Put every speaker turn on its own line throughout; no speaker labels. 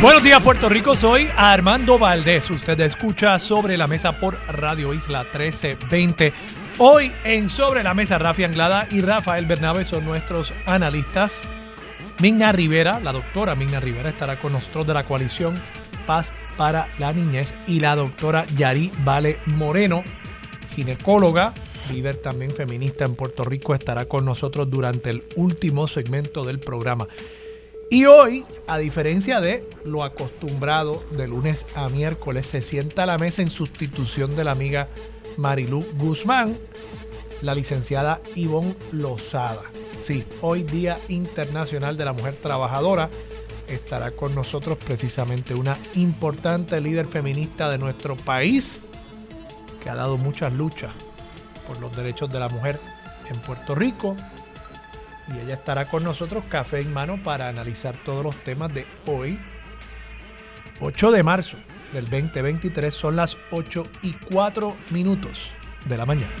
Buenos días Puerto Rico, soy Armando Valdés. Usted escucha Sobre la Mesa por Radio Isla 1320. Hoy en Sobre la Mesa, Rafi Anglada y Rafael Bernabe son nuestros analistas. Migna Rivera, la doctora Migna Rivera, estará con nosotros de la coalición Paz para la Niñez y la doctora Yari Vale Moreno, ginecóloga, líder también feminista en Puerto Rico, estará con nosotros durante el último segmento del programa. Y hoy, a diferencia de lo acostumbrado de lunes a miércoles, se sienta a la mesa en sustitución de la amiga Marilú Guzmán, la licenciada Ivonne Lozada. Sí, hoy Día Internacional de la Mujer Trabajadora estará con nosotros precisamente una importante líder feminista de nuestro país que ha dado muchas luchas por los derechos de la mujer en Puerto Rico y ella estará con nosotros café en mano para analizar todos los temas de hoy, 8 de marzo del 2023. Son las 8 y 4 minutos de la mañana.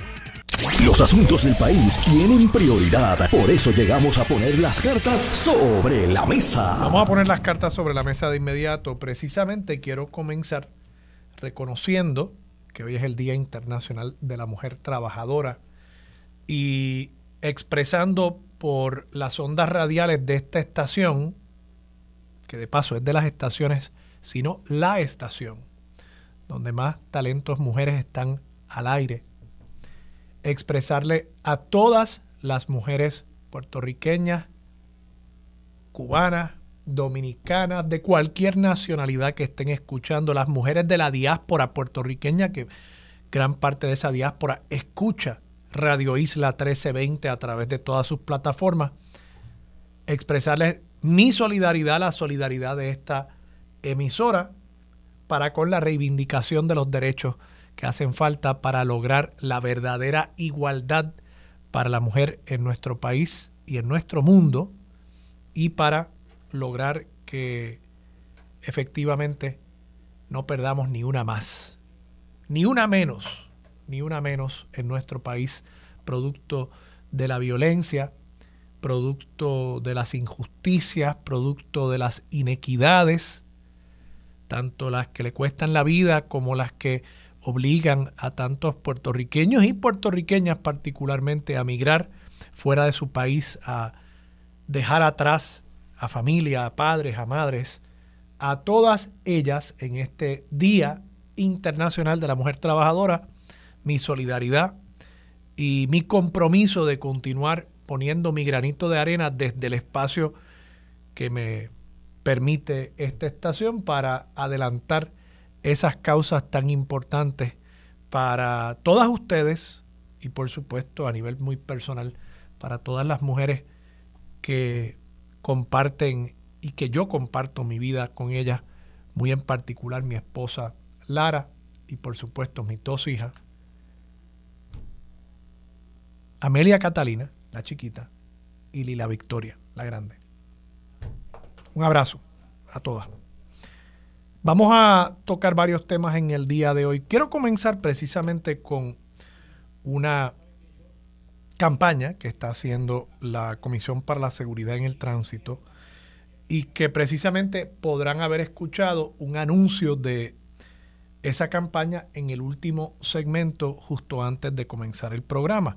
Los asuntos del país tienen prioridad, por eso llegamos a poner las cartas sobre la mesa.
Vamos a poner las cartas sobre la mesa de inmediato. Precisamente quiero comenzar reconociendo que hoy es el Día Internacional de la Mujer Trabajadora y expresando por las ondas radiales de esta estación, que de paso es de las estaciones, sino la estación, donde más talentos mujeres están al aire. Expresarle a todas las mujeres puertorriqueñas, cubanas, dominicanas, de cualquier nacionalidad que estén escuchando, las mujeres de la diáspora puertorriqueña, que gran parte de esa diáspora escucha Radio Isla 1320 a través de todas sus plataformas. Expresarles mi solidaridad, la solidaridad de esta emisora para con la reivindicación de los derechos que hacen falta para lograr la verdadera igualdad para la mujer en nuestro país y en nuestro mundo y para lograr que efectivamente no perdamos ni una más, ni una menos ni una menos en nuestro país, producto de la violencia, producto de las injusticias, producto de las inequidades, tanto las que le cuestan la vida como las que obligan a tantos puertorriqueños y puertorriqueñas particularmente a migrar fuera de su país, a dejar atrás a familia, a padres, a madres, a todas ellas en este Día Internacional de la Mujer Trabajadora, mi solidaridad y mi compromiso de continuar poniendo mi granito de arena desde el espacio que me permite esta estación para adelantar esas causas tan importantes para todas ustedes y por supuesto a nivel muy personal para todas las mujeres que comparten y que yo comparto mi vida con ellas, muy en particular mi esposa Lara y por supuesto mis dos hijas, Amelia Catalina, la chiquita, y Lila Victoria, la grande. Un abrazo a todas. Vamos a tocar varios temas en el día de hoy. Quiero comenzar precisamente con una campaña que está haciendo la Comisión para la Seguridad en el Tránsito y que precisamente podrán haber escuchado un anuncio de esa campaña en el último segmento justo antes de comenzar el programa.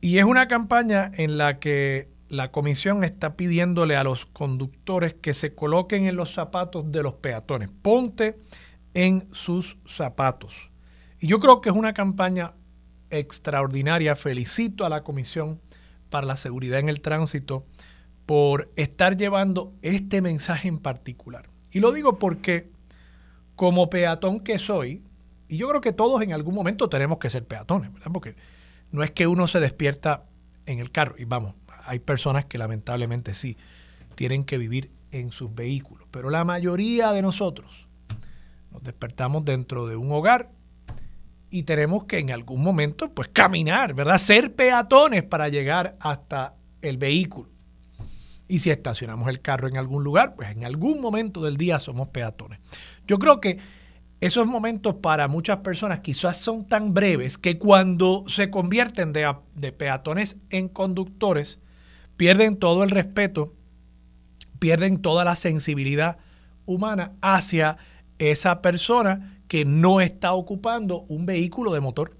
Y es una campaña en la que la comisión está pidiéndole a los conductores que se coloquen en los zapatos de los peatones. Ponte en sus zapatos. Y yo creo que es una campaña extraordinaria. Felicito a la Comisión para la Seguridad en el Tránsito por estar llevando este mensaje en particular. Y lo digo porque como peatón que soy, y yo creo que todos en algún momento tenemos que ser peatones, ¿verdad? Porque no es que uno se despierta en el carro, y vamos, hay personas que lamentablemente sí, tienen que vivir en sus vehículos, pero la mayoría de nosotros nos despertamos dentro de un hogar y tenemos que en algún momento pues caminar, ¿verdad? Ser peatones para llegar hasta el vehículo. Y si estacionamos el carro en algún lugar, pues en algún momento del día somos peatones. Yo creo que esos momentos para muchas personas quizás son tan breves que cuando se convierten de, de peatones en conductores, pierden todo el respeto, pierden toda la sensibilidad humana hacia esa persona que no está ocupando un vehículo de motor.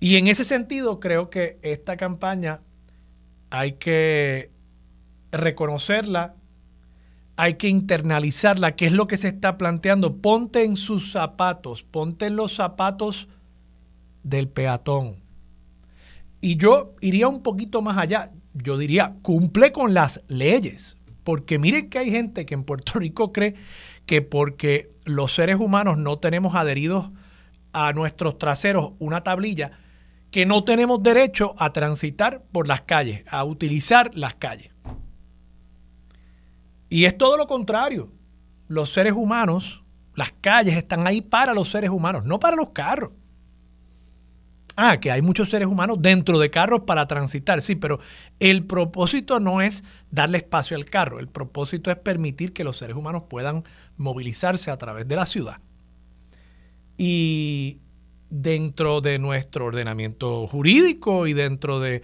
Y en ese sentido creo que esta campaña hay que reconocerla, hay que internalizarla, qué es lo que se está planteando. Ponte en sus zapatos, ponte en los zapatos del peatón. Y yo iría un poquito más allá, yo diría, cumple con las leyes, porque miren que hay gente que en Puerto Rico cree que porque los seres humanos no tenemos adheridos a nuestros traseros una tablilla, que no tenemos derecho a transitar por las calles, a utilizar las calles. Y es todo lo contrario. Los seres humanos, las calles están ahí para los seres humanos, no para los carros. Ah, que hay muchos seres humanos dentro de carros para transitar, sí, pero el propósito no es darle espacio al carro, el propósito es permitir que los seres humanos puedan movilizarse a través de la ciudad. Y dentro de nuestro ordenamiento jurídico y dentro de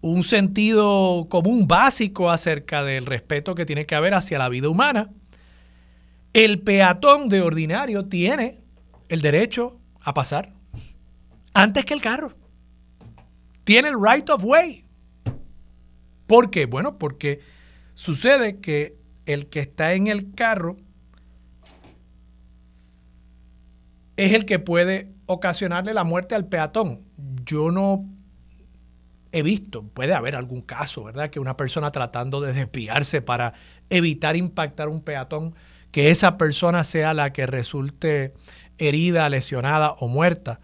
un sentido común básico acerca del respeto que tiene que haber hacia la vida humana, el peatón de ordinario tiene el derecho a pasar antes que el carro. Tiene el right of way. ¿Por qué? Bueno, porque sucede que el que está en el carro es el que puede ocasionarle la muerte al peatón. Yo no he visto, puede haber algún caso, ¿verdad? Que una persona tratando de desviarse para evitar impactar un peatón, que esa persona sea la que resulte herida, lesionada o muerta.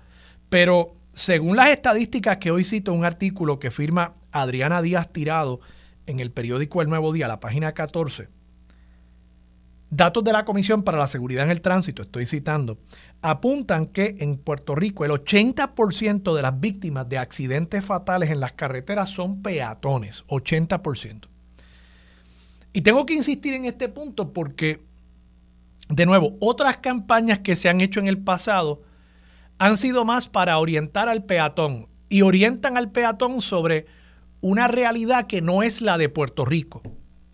Pero según las estadísticas que hoy cito, un artículo que firma Adriana Díaz Tirado en el periódico El Nuevo Día, la página 14, datos de la Comisión para la Seguridad en el Tránsito, estoy citando, apuntan que en Puerto Rico el 80% de las víctimas de accidentes fatales en las carreteras son peatones, 80%. Y tengo que insistir en este punto porque, de nuevo, otras campañas que se han hecho en el pasado, han sido más para orientar al peatón y orientan al peatón sobre una realidad que no es la de Puerto Rico.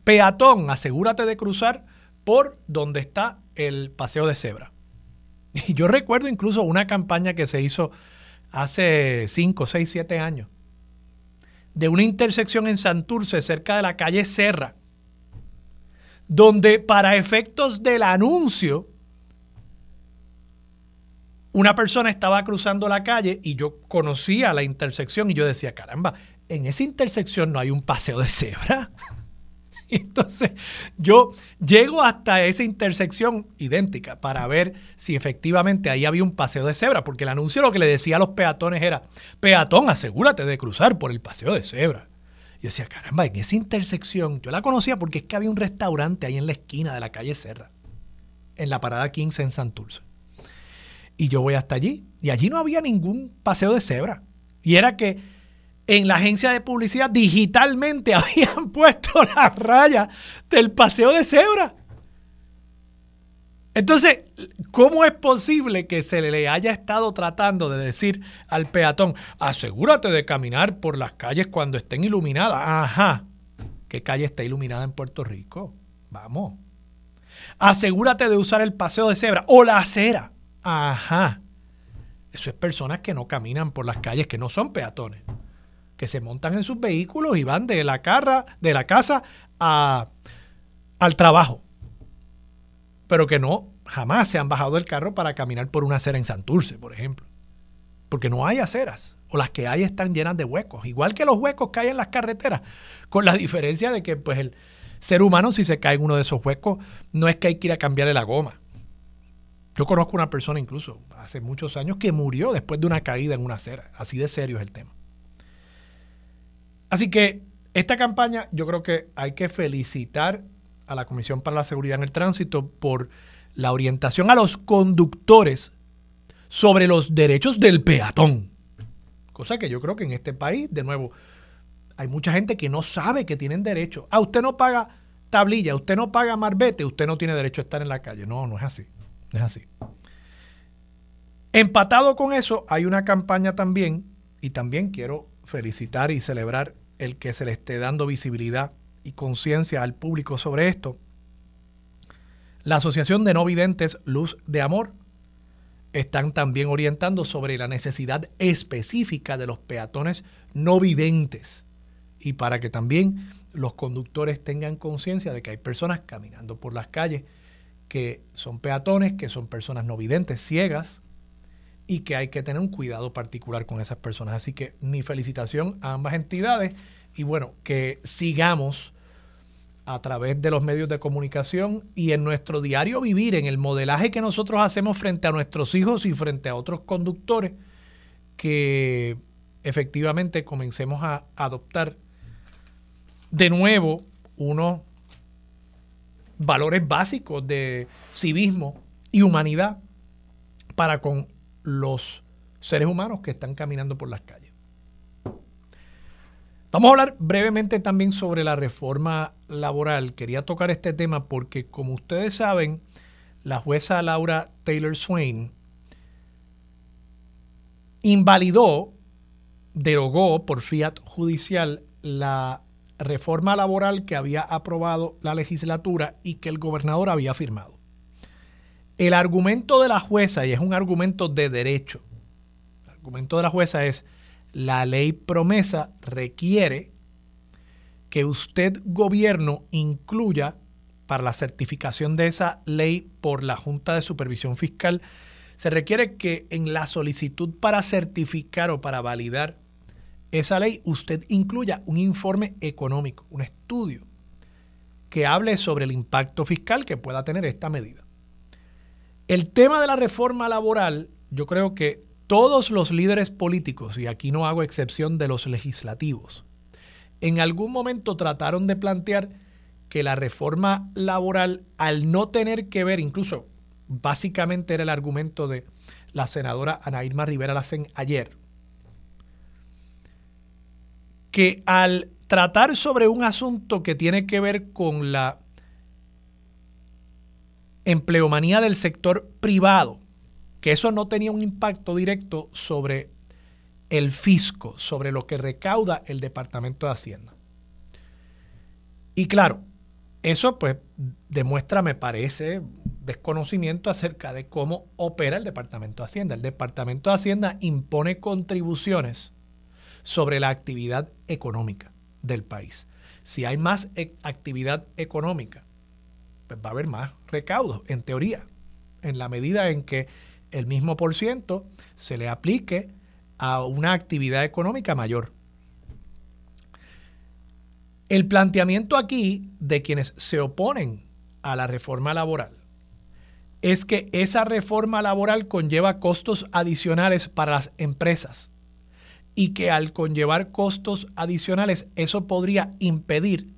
Peatón, asegúrate de cruzar por donde está el paseo de cebra. Y yo recuerdo incluso una campaña que se hizo hace 5, 6, 7 años de una intersección en Santurce cerca de la calle Serra, donde para efectos del anuncio una persona estaba cruzando la calle y yo conocía la intersección y yo decía, caramba, en esa intersección no hay un paseo de cebra. Entonces yo llego hasta esa intersección idéntica para ver si efectivamente ahí había un paseo de cebra, porque el anuncio lo que le decía a los peatones era, peatón, asegúrate de cruzar por el paseo de cebra. Yo decía, caramba, en esa intersección, yo la conocía porque es que había un restaurante ahí en la esquina de la calle Serra, en la parada 15 en Santurce. Y yo voy hasta allí. Y allí no había ningún paseo de cebra. Y era que en la agencia de publicidad digitalmente habían puesto la raya del paseo de cebra. Entonces, ¿cómo es posible que se le haya estado tratando de decir al peatón, asegúrate de caminar por las calles cuando estén iluminadas? Ajá. ¿Qué calle está iluminada en Puerto Rico? Vamos. Asegúrate de usar el paseo de cebra o la acera. Ajá. Eso es personas que no caminan por las calles, que no son peatones, que se montan en sus vehículos y van de la, carra, de la casa a, al trabajo. Pero que no, jamás se han bajado del carro para caminar por una acera en Santurce, por ejemplo. Porque no hay aceras, o las que hay están llenas de huecos, igual que los huecos que hay en las carreteras, con la diferencia de que pues el ser humano si se cae en uno de esos huecos, no es que hay que ir a cambiarle la goma yo conozco una persona incluso hace muchos años que murió después de una caída en una acera. Así de serio es el tema. Así que esta campaña yo creo que hay que felicitar a la Comisión para la Seguridad en el Tránsito por la orientación a los conductores sobre los derechos del peatón. Cosa que yo creo que en este país, de nuevo, hay mucha gente que no sabe que tienen derecho. Ah, usted no paga tablilla, usted no paga marbete, usted no tiene derecho a estar en la calle. No, no es así. No es así. Empatado con eso, hay una campaña también, y también quiero felicitar y celebrar el que se le esté dando visibilidad y conciencia al público sobre esto. La Asociación de No Videntes Luz de Amor están también orientando sobre la necesidad específica de los peatones no videntes y para que también los conductores tengan conciencia de que hay personas caminando por las calles que son peatones, que son personas no videntes, ciegas, y que hay que tener un cuidado particular con esas personas. Así que mi felicitación a ambas entidades y bueno, que sigamos a través de los medios de comunicación y en nuestro diario vivir, en el modelaje que nosotros hacemos frente a nuestros hijos y frente a otros conductores, que efectivamente comencemos a adoptar de nuevo unos valores básicos de civismo y humanidad para con los seres humanos que están caminando por las calles. Vamos a hablar brevemente también sobre la reforma laboral. Quería tocar este tema porque, como ustedes saben, la jueza Laura Taylor Swain invalidó, derogó por fiat judicial la reforma laboral que había aprobado la legislatura y que el gobernador había firmado. El argumento de la jueza, y es un argumento de derecho, el argumento de la jueza es la ley promesa requiere que usted, gobierno, incluya para la certificación de esa ley por la Junta de Supervisión Fiscal, se requiere que en la solicitud para certificar o para validar esa ley usted incluya un informe económico, un estudio que hable sobre el impacto fiscal que pueda tener esta medida. El tema de la reforma laboral, yo creo que todos los líderes políticos, y aquí no hago excepción de los legislativos, en algún momento trataron de plantear que la reforma laboral, al no tener que ver, incluso básicamente era el argumento de la senadora Ana Irma Rivera Lacen ayer, que al tratar sobre un asunto que tiene que ver con la empleomanía del sector privado, que eso no tenía un impacto directo sobre el fisco, sobre lo que recauda el Departamento de Hacienda. Y claro, eso pues demuestra, me parece, desconocimiento acerca de cómo opera el Departamento de Hacienda. El Departamento de Hacienda impone contribuciones sobre la actividad económica del país. Si hay más e, actividad económica, pues va a haber más recaudos, en teoría, en la medida en que el mismo por ciento se le aplique a una actividad económica mayor. El planteamiento aquí de quienes se oponen a la reforma laboral es que esa reforma laboral conlleva costos adicionales para las empresas y que al conllevar costos adicionales eso podría impedir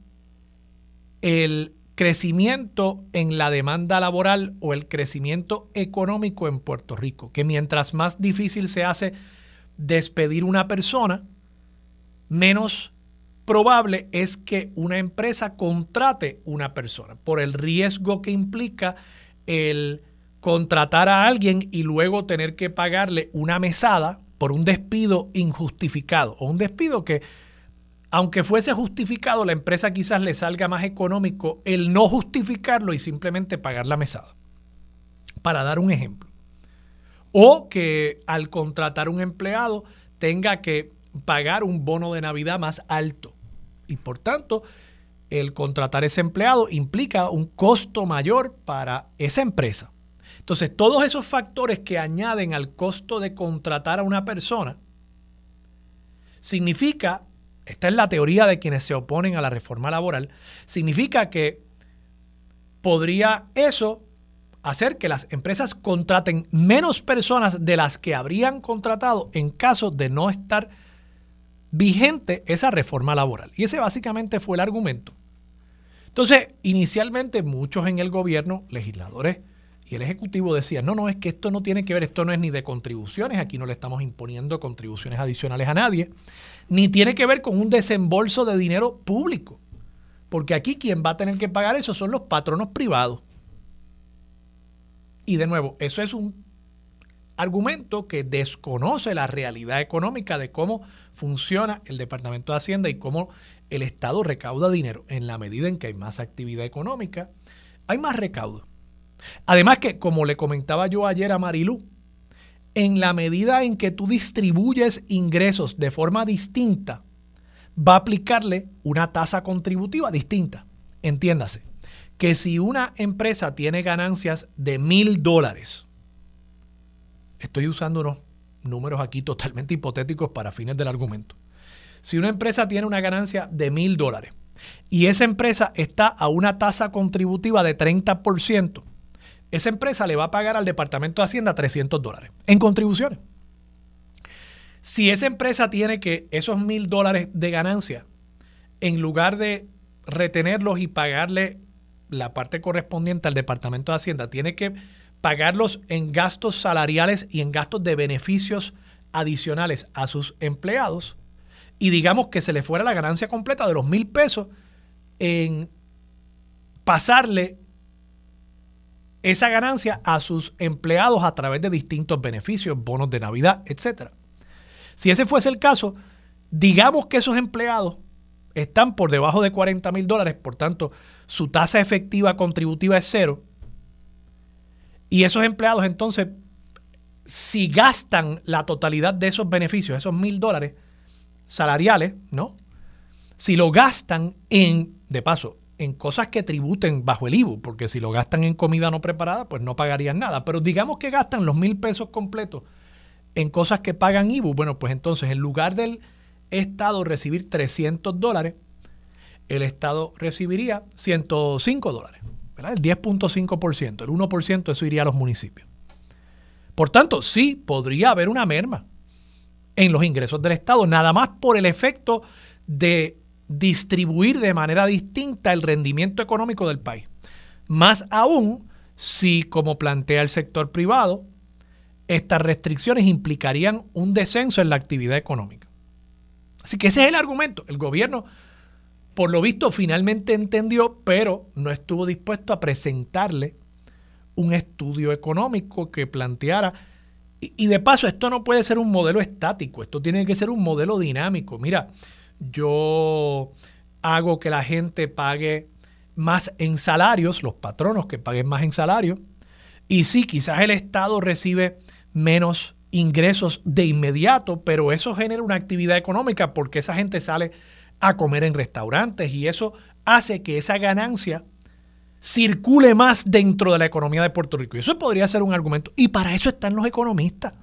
el crecimiento en la demanda laboral o el crecimiento económico en Puerto Rico, que mientras más difícil se hace despedir una persona, menos probable es que una empresa contrate una persona por el riesgo que implica el contratar a alguien y luego tener que pagarle una mesada por un despido injustificado o un despido que aunque fuese justificado, la empresa quizás le salga más económico el no justificarlo y simplemente pagar la mesada. Para dar un ejemplo. O que al contratar un empleado tenga que pagar un bono de Navidad más alto. Y por tanto, el contratar ese empleado implica un costo mayor para esa empresa. Entonces, todos esos factores que añaden al costo de contratar a una persona, significa esta es la teoría de quienes se oponen a la reforma laboral, significa que podría eso hacer que las empresas contraten menos personas de las que habrían contratado en caso de no estar vigente esa reforma laboral. Y ese básicamente fue el argumento. Entonces, inicialmente muchos en el gobierno, legisladores Y el Ejecutivo decía, no, no, es que esto no tiene que ver, esto no es ni de contribuciones, aquí no le estamos imponiendo contribuciones adicionales a nadie, ni tiene que ver con un desembolso de dinero público, porque aquí quien va a tener que pagar eso son los patronos privados. Y de nuevo, eso es un argumento que desconoce la realidad económica de cómo funciona el Departamento de Hacienda y cómo el Estado recauda dinero. En la medida en que hay más actividad económica, hay más recaudo. Además que, como le comentaba yo ayer a Marilú, en la medida en que tú distribuyes ingresos de forma distinta, va a aplicarle una tasa contributiva distinta. Entiéndase, que si una empresa tiene ganancias de mil dólares, estoy usando unos números aquí totalmente hipotéticos para fines del argumento. Si una empresa tiene una ganancia de mil dólares y esa empresa está a una tasa contributiva de 30%, esa empresa le va a pagar al Departamento de Hacienda 300 dólares en contribuciones. Si esa empresa tiene que esos mil dólares de ganancia, en lugar de retenerlos y pagarle la parte correspondiente al Departamento de Hacienda, tiene que pagarlos en gastos salariales y en gastos de beneficios adicionales a sus empleados y digamos que se le fuera la ganancia completa de los mil pesos en pasarle esa ganancia a sus empleados a través de distintos beneficios, bonos de Navidad, etc. Si ese fuese el caso, digamos que esos empleados están por debajo de 40 mil dólares, por tanto, su tasa efectiva contributiva es cero, y esos empleados entonces, si gastan la totalidad de esos beneficios, esos mil dólares salariales, ¿no? Si lo gastan en, de paso, en cosas que tributen bajo el IBU, porque si lo gastan en comida no preparada, pues no pagarían nada. Pero digamos que gastan los mil pesos completos en cosas que pagan IBU, bueno, pues entonces en lugar del Estado recibir 300 dólares, el Estado recibiría 105 dólares el 10.5%, el 1% eso iría a los municipios. Por tanto, sí podría haber una merma en los ingresos del Estado, nada más por el efecto de distribuir de manera distinta el rendimiento económico del país. Más aún si, como plantea el sector privado, estas restricciones implicarían un descenso en la actividad económica. Así que ese es el argumento. El gobierno por lo visto finalmente entendió, pero no estuvo dispuesto a presentarle un estudio económico que planteara. Y, de paso, esto no puede ser un modelo estático, esto tiene que ser un modelo dinámico. Mira, yo hago que la gente pague más en salarios, los patronos que paguen más en salarios, y sí, quizás el Estado recibe menos ingresos de inmediato, pero eso genera una actividad económica porque esa gente sale a comer en restaurantes y eso hace que esa ganancia circule más dentro de la economía de Puerto Rico. Y eso podría ser un argumento. Y para eso están los economistas.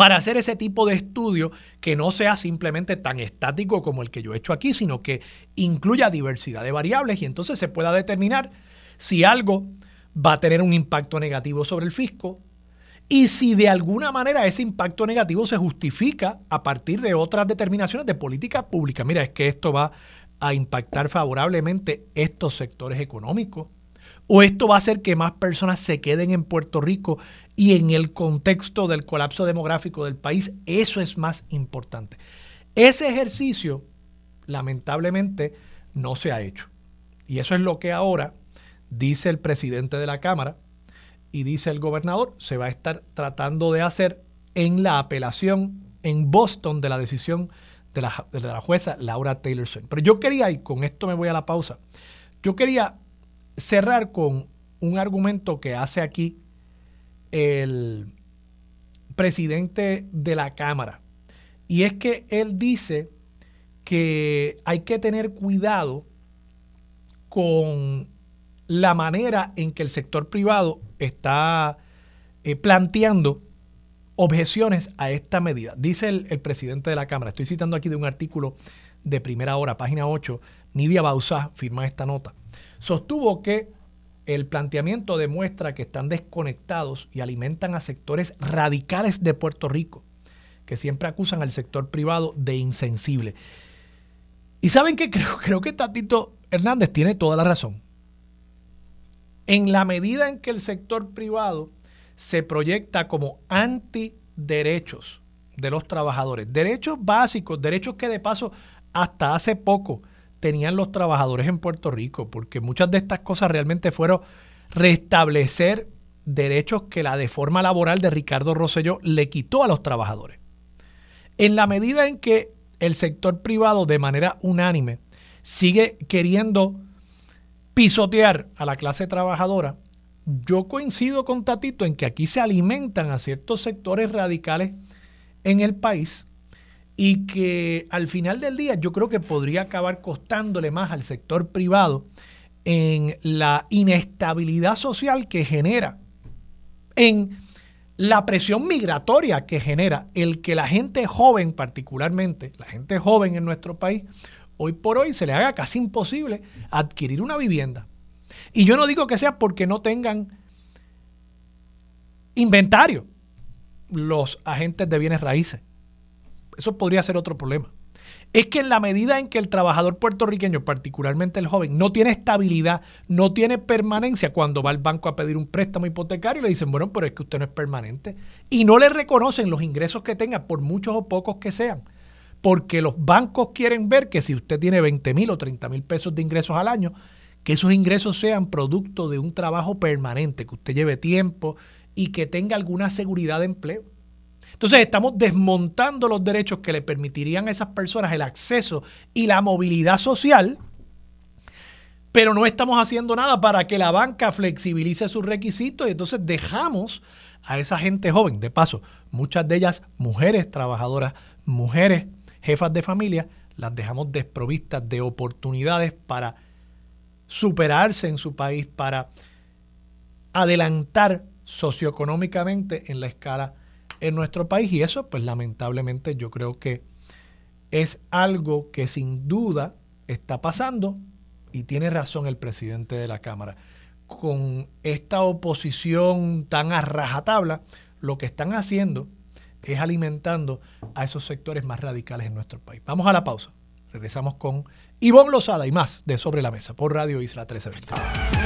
Para hacer ese tipo de estudio que no sea simplemente tan estático como el que yo he hecho aquí, sino que incluya diversidad de variables y entonces se pueda determinar si algo va a tener un impacto negativo sobre el fisco, y si de alguna manera ese impacto negativo se justifica a partir de otras determinaciones de política pública. Mira, es que esto va a impactar favorablemente estos sectores económicos. O esto va a hacer que más personas se queden en Puerto Rico y en el contexto del colapso demográfico del país, eso es más importante. Ese ejercicio, lamentablemente, no se ha hecho. Y eso es lo que ahora dice el presidente de la Cámara, y dice el gobernador, se va a estar tratando de hacer en la apelación en Boston de la decisión de la, jueza Laura Taylor Swain. Pero yo quería, y con esto me voy a la pausa, yo quería cerrar con un argumento que hace aquí el presidente de la Cámara. Y es que él dice que hay que tener cuidado con la manera en que el sector privado está eh, planteando objeciones a esta medida. Dice el, presidente de la Cámara, estoy citando aquí de un artículo de primera hora, página 8, Nidia Bausá firma esta nota, sostuvo que el planteamiento demuestra que están desconectados y alimentan a sectores radicales de Puerto Rico, que siempre acusan al sector privado de insensible. Y saben que creo, creo que Tatito Hernández tiene toda la razón. en la medida en que el sector privado se proyecta como antiderechos de los trabajadores, derechos básicos, derechos que de paso hasta hace poco tenían los trabajadores en Puerto Rico, porque muchas de estas cosas realmente fueron restablecer derechos que la deforma laboral de Ricardo Rosselló le quitó a los trabajadores. En la medida en que el sector privado de manera unánime sigue queriendo pisotear a la clase trabajadora, yo coincido con Tatito en que aquí se alimentan a ciertos sectores radicales en el país y que al final del día yo creo que podría acabar costándole más al sector privado en la inestabilidad social que genera, en la presión migratoria que genera el que la gente joven, particularmente la gente joven en nuestro país, hoy por hoy se le haga casi imposible adquirir una vivienda. Y yo no digo que sea porque no tengan inventario los agentes de bienes raíces. Eso podría ser otro problema. Es que en la medida en que el trabajador puertorriqueño, particularmente el joven, no tiene estabilidad, no tiene permanencia, cuando va al banco a pedir un préstamo hipotecario, le dicen, bueno, pero es que usted no es permanente. Y no le reconocen los ingresos que tenga, por muchos o pocos que sean. Porque los bancos quieren ver que si usted tiene 20 mil o 30 mil pesos de ingresos al año, que esos ingresos sean producto de un trabajo permanente, que usted lleve tiempo y que tenga alguna seguridad de empleo. Entonces estamos desmontando los derechos que le permitirían a esas personas el acceso y la movilidad social, pero no estamos haciendo nada para que la banca flexibilice sus requisitos y entonces dejamos a esa gente joven, de paso, muchas de ellas mujeres trabajadoras, mujeres jefas de familia, las dejamos desprovistas de oportunidades para superarse en su país, para adelantar socioeconómicamente en la escala en nuestro país y eso pues lamentablemente yo creo que es algo que sin duda está pasando y tiene razón el presidente de la Cámara. Con esta oposición tan a rajatabla, lo que están haciendo es alimentando a esos sectores más radicales en nuestro país. Vamos a la pausa. Regresamos con Ivonne Lozada y más de Sobre la Mesa por Radio Isla 1320.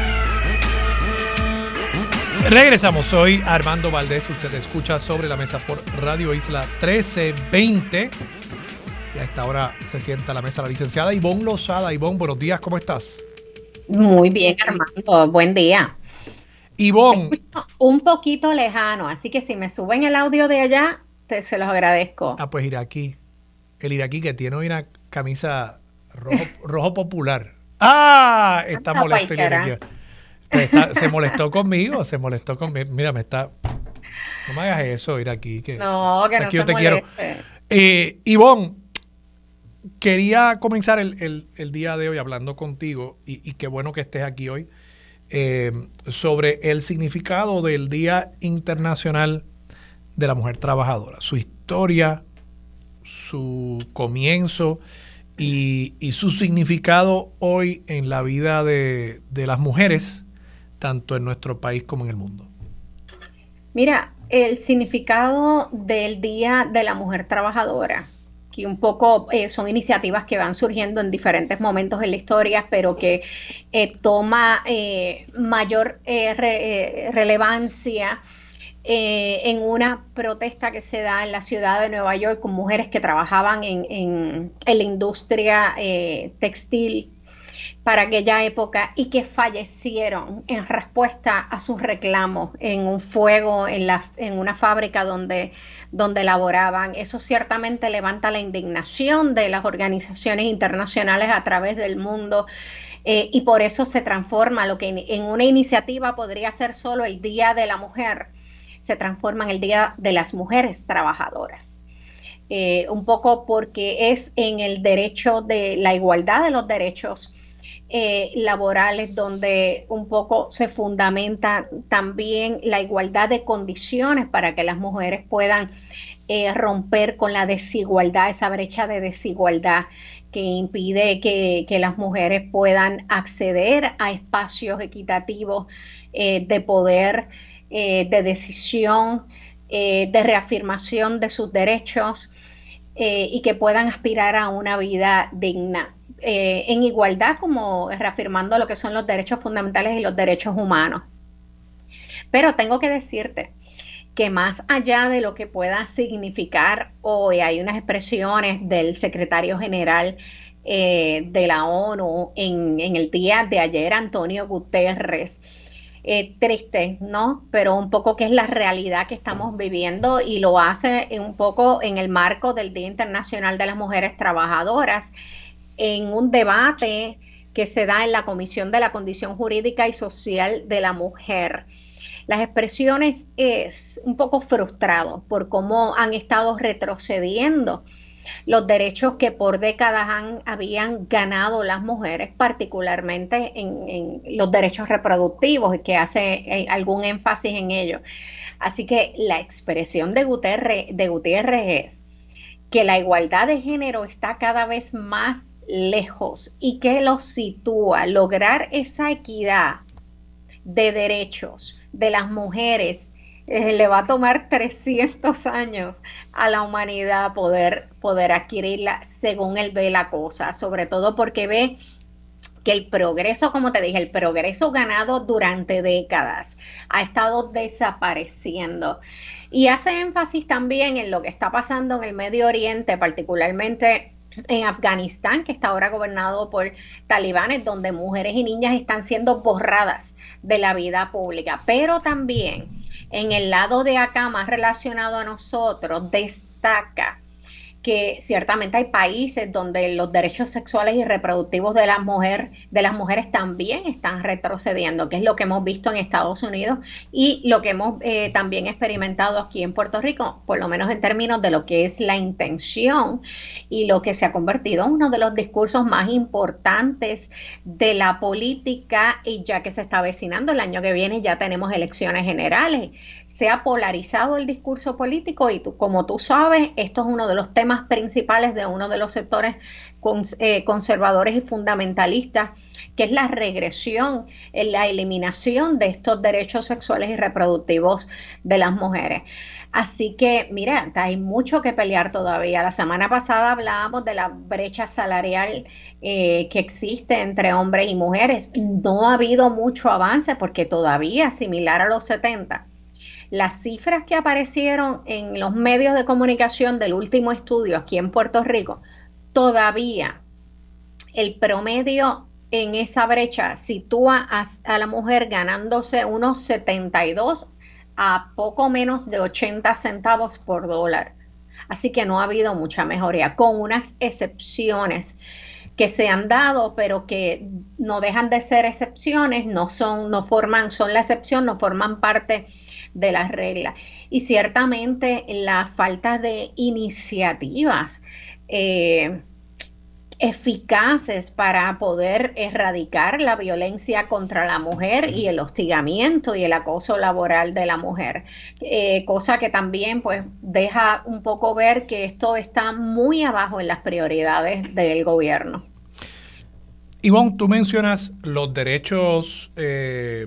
Regresamos, soy Armando Valdés, usted escucha sobre la mesa por Radio Isla 1320. Y a esta hora se sienta la mesa la licenciada Ivonne Lozada. Ivonne, buenos días, ¿cómo estás?
Muy bien, Armando, buen día.
Ivonne.
Un poquito lejano, así que si me suben el audio de allá, te, se los agradezco.
Ah, pues aquí. El aquí que tiene hoy una camisa rojo, rojo popular. ¡Ah! Está molesto se molestó conmigo, se molestó conmigo. Mira, me está. No me hagas eso, ir aquí. Que,
no, que no
yo te quiero. Eh, Ivonne, quería comenzar el, día de hoy hablando contigo, y, qué bueno que estés aquí hoy, eh, sobre el significado del Día Internacional de la Mujer Trabajadora, su historia, su comienzo y, su significado hoy en la vida de, de las mujeres tanto en nuestro país como en el mundo?
Mira, el significado del Día de la Mujer Trabajadora, que un poco eh, son iniciativas que van surgiendo en diferentes momentos en la historia, pero que eh, toma eh, mayor relevancia en una protesta que se da en la ciudad de Nueva York con mujeres que trabajaban en, en la industria textil para aquella época y que fallecieron en respuesta a sus reclamos en un fuego en, la, en una fábrica donde, donde laboraban. Eso ciertamente levanta la indignación de las organizaciones internacionales a través del mundo. Eh, y por eso se transforma lo que en, una iniciativa podría ser solo el Día de la Mujer, se transforma en el Día de las Mujeres Trabajadoras. Eh, un poco porque es en el derecho de la igualdad de los derechos eh, laborales donde un poco se fundamenta también la igualdad de condiciones para que las mujeres puedan eh, romper con la desigualdad, esa brecha de desigualdad que impide que, las mujeres puedan acceder a espacios equitativos eh, de poder, de decisión, de reafirmación de sus derechos y que puedan aspirar a una vida digna eh, en igualdad como reafirmando lo que son los derechos fundamentales y los derechos humanos. Pero tengo que decirte que más allá de lo que pueda significar hoy, hay unas expresiones del secretario general eh, de la ONU en, el día de ayer, Antonio Guterres. Eh, triste, ¿no? Pero un poco que es la realidad que estamos viviendo y lo hace un poco en el marco del Día Internacional de las Mujeres Trabajadoras, en un debate que se da en la Comisión de la Condición Jurídica y Social de la Mujer las expresiones es un poco frustrado por cómo han estado retrocediendo los derechos que por décadas han, habían ganado las mujeres, particularmente en, los derechos reproductivos, y que hace eh, algún énfasis en ello. Así que la expresión de Gutiérrez, de Gutiérrez es que la igualdad de género está cada vez más lejos y que lo sitúa, lograr esa equidad de derechos de las mujeres. Eh, le va a tomar 300 años a la humanidad poder, poder adquirirla según él ve la cosa, sobre todo porque ve que el progreso, como te dije, el progreso ganado durante décadas ha estado desapareciendo. Y hace énfasis también en lo que está pasando en el Medio Oriente, particularmente en Afganistán, que está ahora gobernado por talibanes, donde mujeres y niñas están siendo borradas de la vida pública. Pero también en el lado de acá, más relacionado a nosotros, destaca que ciertamente hay países donde los derechos sexuales y reproductivos de, la mujer, de las mujeres también están retrocediendo, que es lo que hemos visto en Estados Unidos y lo que hemos eh, también experimentado aquí en Puerto Rico, por lo menos en términos de lo que es la intención y lo que se ha convertido en uno de los discursos más importantes de la política y ya que se está avecinando el año que viene ya tenemos elecciones generales, se ha polarizado el discurso político y tú, como tú sabes, esto es uno de los temas principales de uno de los sectores eh, conservadores y fundamentalistas, que es la regresión, la eliminación de estos derechos sexuales y reproductivos de las mujeres. Así que, mira, hay mucho que pelear todavía. La semana pasada hablábamos de la brecha salarial eh, que existe entre hombres y mujeres. No ha habido mucho avance porque todavía, similar a los 70, las cifras que aparecieron en los medios de comunicación del último estudio aquí en Puerto Rico, todavía el promedio en esa brecha sitúa a, la mujer ganándose unos 72 a poco menos de 80 centavos por dólar. Así que no ha habido mucha mejoría, con unas excepciones que se han dado, pero que no dejan de ser excepciones, no son, no forman, son la excepción, no forman parte de las reglas. Y ciertamente la falta de iniciativas eh, eficaces para poder erradicar la violencia contra la mujer y el hostigamiento y el acoso laboral de la mujer, eh, cosa que también pues deja un poco ver que esto está muy abajo en las prioridades del gobierno.
Ivonne, tú mencionas los derechos eh,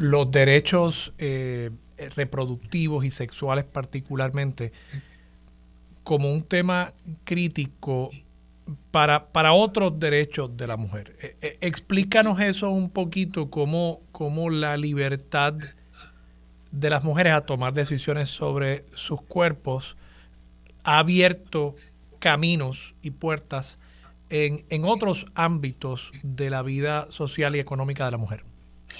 los derechos eh, reproductivos y sexuales particularmente como un tema crítico para, para otros derechos de la mujer. Eh, eh, explícanos eso un poquito, cómo, cómo la libertad de las mujeres a tomar decisiones sobre sus cuerpos ha abierto caminos y puertas en, en otros ámbitos de la vida social y económica de la mujer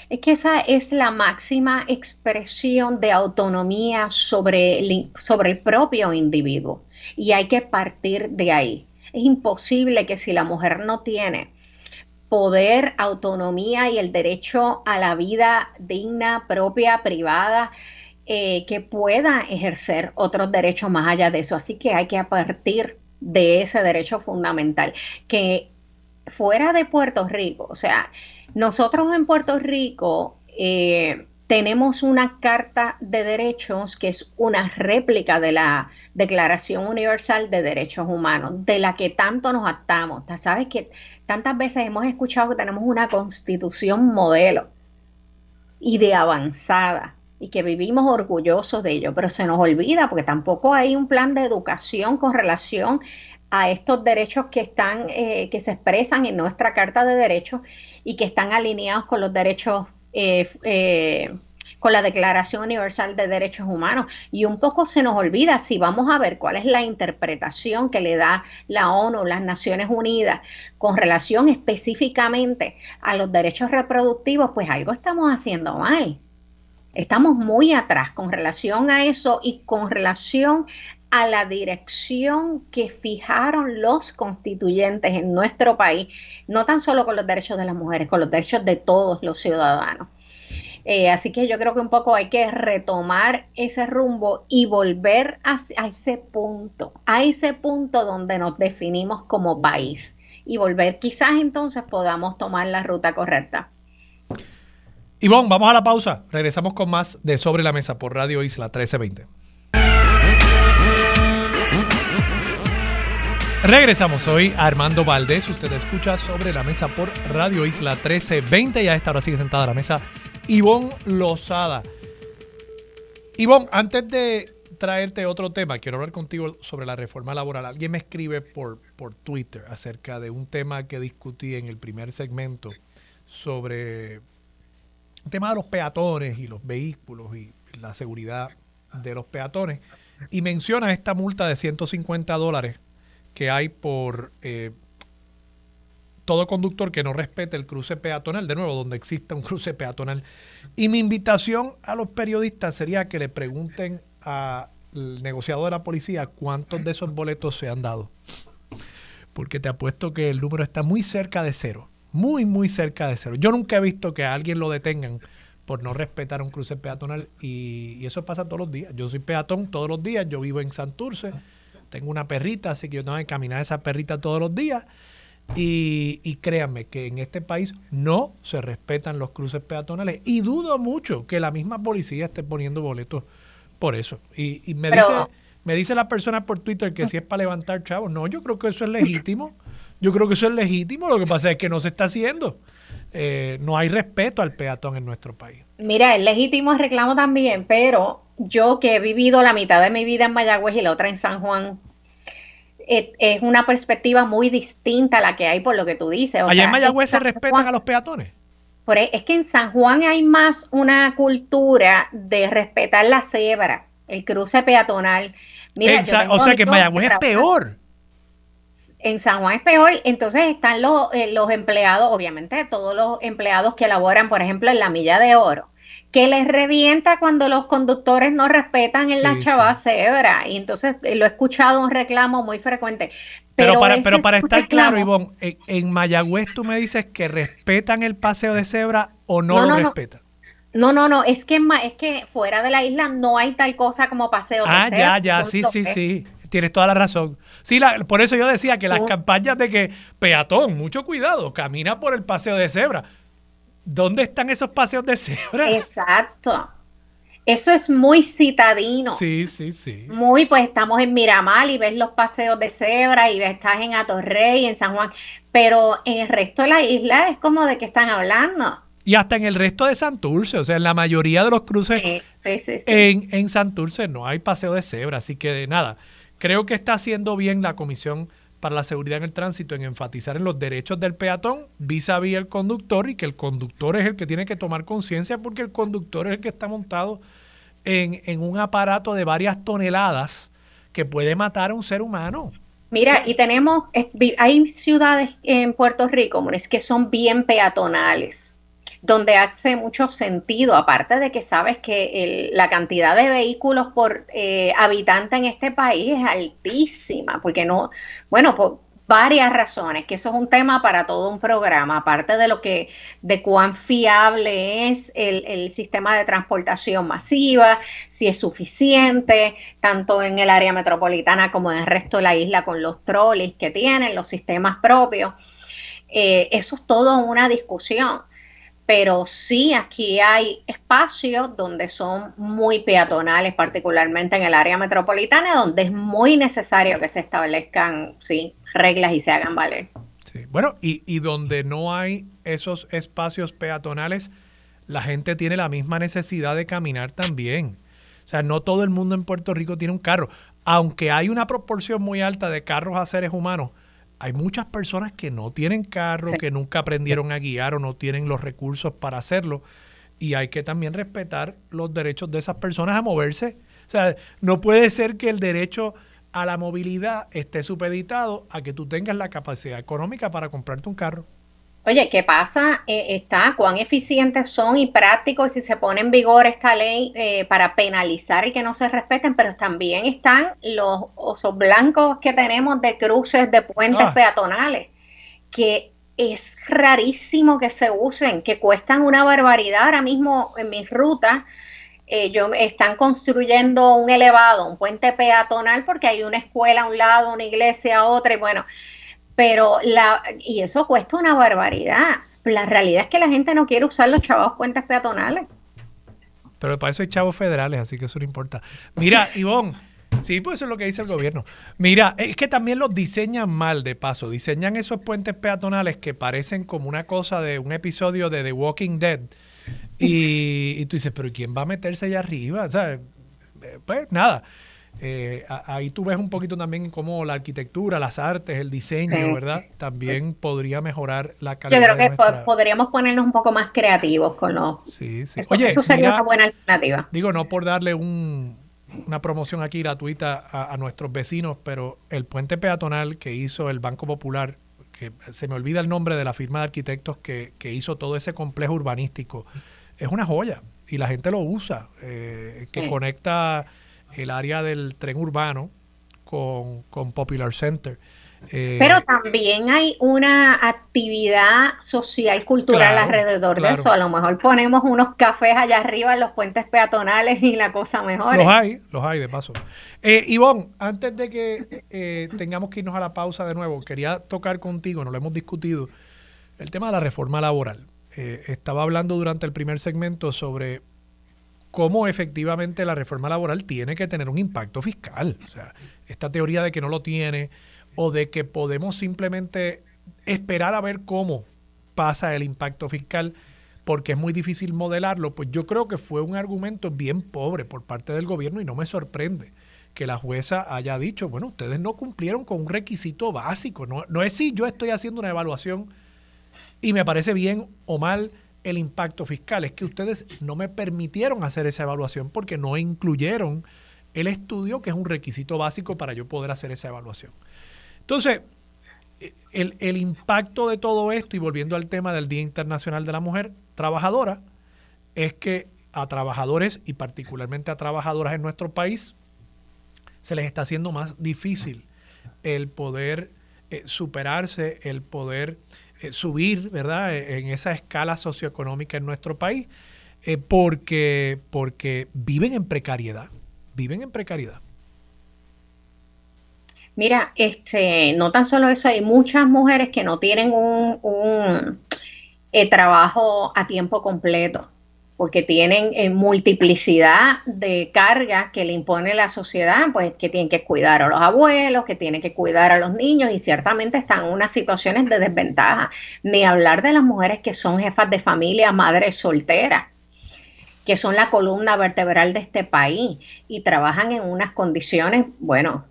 es que esa es la máxima expresión de autonomía sobre el, sobre el propio individuo y hay que partir de ahí. Es imposible que si la mujer no tiene poder, autonomía y el derecho a la vida digna, propia, privada, eh, que pueda ejercer otros derechos más allá de eso. Así que hay que partir de ese derecho fundamental, que fuera de Puerto Rico, o sea, nosotros en Puerto Rico eh, tenemos una carta de derechos que es una réplica de la Declaración Universal de Derechos Humanos, de la que tanto nos atamos. Sabes que tantas veces hemos escuchado que tenemos una constitución modelo y de avanzada y que vivimos orgullosos de ello, pero se nos olvida porque tampoco hay un plan de educación con relación a estos derechos que están, eh, que se expresan en nuestra Carta de Derechos y que están alineados con los derechos eh, eh, con la Declaración Universal de Derechos Humanos. Y un poco se nos olvida, si vamos a ver cuál es la interpretación que le da la ONU, las Naciones Unidas, con relación específicamente a los derechos reproductivos, pues algo estamos haciendo mal. Estamos muy atrás con relación a eso y con relación a la dirección que fijaron los constituyentes en nuestro país, no tan solo con los derechos de las mujeres, con los derechos de todos los ciudadanos. Eh, así que yo creo que un poco hay que retomar ese rumbo y volver a, ese punto, a ese punto donde nos definimos como país y volver, quizás entonces podamos tomar la ruta correcta.
Ivonne, vamos a la pausa. Regresamos con más de Sobre la Mesa por Radio Isla 1320. Regresamos hoy a Armando Valdés. Usted escucha sobre la mesa por Radio Isla 1320 y a esta hora sigue sentada a la mesa Ivonne Lozada. Ivonne, antes de traerte otro tema, quiero hablar contigo sobre la reforma laboral. Alguien me escribe por, por Twitter acerca de un tema que discutí en el primer segmento sobre el tema de los peatones y los vehículos y la seguridad de los peatones. Y menciona esta multa de 150 dólares que hay por eh, todo conductor que no respete el cruce peatonal, de nuevo, donde exista un cruce peatonal. Y mi invitación a los periodistas sería que le pregunten al negociador de la policía cuántos de esos boletos se han dado. Porque te apuesto que el número está muy cerca de cero. Muy, muy cerca de cero. Yo nunca he visto que a alguien lo detengan por no respetar un cruce peatonal y, y eso pasa todos los días. Yo soy peatón todos los días, yo vivo en Santurce, tengo una perrita, así que yo tengo que caminar esa perrita todos los días y, créanme que en este país no se respetan los cruces peatonales y dudo mucho que la misma policía esté poniendo boletos por eso. Y, me, dice, me dice la persona por Twitter que si es para levantar chavos. No, yo creo que eso es legítimo. Yo creo que eso es legítimo. Lo que pasa es que no se está haciendo. Eh, no hay respeto al peatón en nuestro país.
Mira, es legítimo el reclamo también, pero yo que he vivido la mitad de mi vida en Mayagüez y la otra en San Juan, es una perspectiva muy distinta a la que hay por lo que tú dices.
Allá en Mayagüez se respetan a los peatones.
Por, e, es que en San Juan hay más una cultura de respetar la cebra, el cruce peatonal.
Mira, o sea que en Mayagüez es peor.
En San Juan es peor, entonces están los, eh, los empleados, obviamente todos los empleados que laboran, por ejemplo, en la milla de oro que les revienta cuando los conductores no respetan en la chava cebra. Y entonces eh, lo he escuchado un reclamo muy frecuente.
Pero, para, pero para estar claro, Ivonne, en, Mayagüez tú me dices que respetan el paseo de cebra o no, lo respetan.
No, no, no, es que, es que fuera de la isla no hay tal cosa como paseo de cebra.
Ah, ya, ya, sí, sí, sí. Tienes toda la razón. Sí, la, por eso yo decía que las campañas de que peatón, mucho cuidado, camina por el paseo de cebra ¿Dónde están esos paseos de cebra?
Exacto. Eso es muy citadino.
Sí, sí, sí.
Muy, pues estamos en Miramar y ves los paseos de cebra y estás en Atorrey, en San Juan, pero en el resto de la isla es como de qué están hablando.
Y hasta en el resto de Santurce, o sea, en la mayoría de los cruces en, en Santurce no hay paseo de cebra, así que nada, creo que está haciendo bien la Comisión para la seguridad en el tránsito en enfatizar en los derechos del peatón vis a vis el conductor y que el conductor es el que tiene que tomar conciencia porque el conductor es el que está montado en, en, un aparato de varias toneladas que puede matar a un ser humano.
Mira, y tenemos, hay ciudades en Puerto Rico que son bien peatonales donde hace mucho sentido, aparte de que sabes que la cantidad de vehículos por eh, habitante en este país es altísima, porque no, bueno, por varias razones, que eso es un tema para todo un programa, aparte de lo que, de cuán fiable es el, sistema de transportación masiva, si es suficiente, tanto en el área metropolitana como en el resto de la isla con los trolleys que tienen, los sistemas propios. Eh, eso es todo una discusión pero sí aquí hay espacios donde son muy peatonales, particularmente en el área metropolitana, donde es muy necesario que se establezcan sí, reglas y se hagan valer.
Sí. Bueno, y, y donde no hay esos espacios peatonales, la gente tiene la misma necesidad de caminar también. O sea, no todo el mundo en Puerto Rico tiene un carro. Aunque hay una proporción muy alta de carros a seres humanos, hay muchas personas que no tienen carro, que nunca aprendieron a guiar o no tienen los recursos para hacerlo. Y hay que también respetar los derechos de esas personas a moverse. O sea, no puede ser que el derecho a la movilidad esté supeditado a que tú tengas la capacidad económica para comprarte un carro.
Oye, ¿qué pasa? Eh, está, cuán eficientes son y prácticos si se pone en vigor esta ley eh, para penalizar y que no se respeten, pero también están los osos blancos que tenemos de cruces de puentes ah. peatonales, que es rarísimo que se usen, que cuestan una barbaridad. Ahora mismo en mis rutas, eh, yo, están construyendo un elevado, un puente peatonal, porque hay una escuela a un lado, una iglesia a otra, y bueno, pero la, y eso cuesta una barbaridad. La realidad es que la gente no quiere usar los chavos puentes peatonales.
Pero para eso hay chavos federales, así que eso no importa. Mira, Ivonne, sí, pues eso es lo que dice el gobierno. Mira, es que también los diseñan mal de paso. Diseñan esos puentes peatonales que parecen como una cosa de un episodio de The Walking Dead. Y, y tú dices, pero ¿quién va a meterse allá arriba? O sea, eh, pues nada. Eh, ahí tú ves un poquito también cómo la arquitectura, las artes, el diseño, ¿verdad? También podría mejorar la calidad.
Yo creo que podríamos ponernos un poco más creativos con los.
Sí, sí. Oye, sería una buena alternativa. Digo, no por darle una promoción aquí gratuita a, nuestros vecinos, pero el puente peatonal que hizo el Banco Popular, que se me olvida el nombre de la firma de arquitectos que, hizo todo ese complejo urbanístico, es una joya y la gente lo usa, eh, que conecta el área del tren urbano con, Popular Center.
Eh, Pero también hay una actividad social, cultural alrededor de eso. A lo mejor ponemos unos cafés allá arriba en los puentes peatonales y la cosa mejor.
Los hay, los hay de paso. Eh, Ivonne, antes de que eh, tengamos que irnos a la pausa de nuevo, quería tocar contigo, no lo hemos discutido, el tema de la reforma laboral. Eh, estaba hablando durante el primer segmento sobre cómo efectivamente la reforma laboral tiene que tener un impacto fiscal. O sea, esta teoría de que no lo tiene o de que podemos simplemente esperar a ver cómo pasa el impacto fiscal porque es muy difícil modelarlo, pues yo creo que fue un argumento bien pobre por parte del gobierno y no me sorprende que la jueza haya dicho, bueno, ustedes no cumplieron con un requisito básico, no, no es si yo estoy haciendo una evaluación y me parece bien o mal el impacto fiscal. Es que ustedes no me permitieron hacer esa evaluación porque no incluyeron el estudio, que es un requisito básico para yo poder hacer esa evaluación. Entonces, el, el, impacto de todo esto, y volviendo al tema del Día Internacional de la Mujer Trabajadora, es que a trabajadores y particularmente a trabajadoras en nuestro país se les está haciendo más difícil el poder eh, superarse, el poder eh, subir, ¿verdad?, e, en esa escala socioeconómica en nuestro país, eh, porque, porque viven en precariedad, viven en precariedad.
Mira, este, no tan solo eso, hay muchas mujeres que no tienen un, eh, trabajo a tiempo completo porque tienen eh, multiplicidad de cargas que le impone la sociedad, pues que tienen que cuidar a los abuelos, que tienen que cuidar a los niños y ciertamente están en unas situaciones de desventaja. Ni hablar de las mujeres que son jefas de familia, madres solteras que son la columna vertebral de este país y trabajan en unas condiciones, bueno,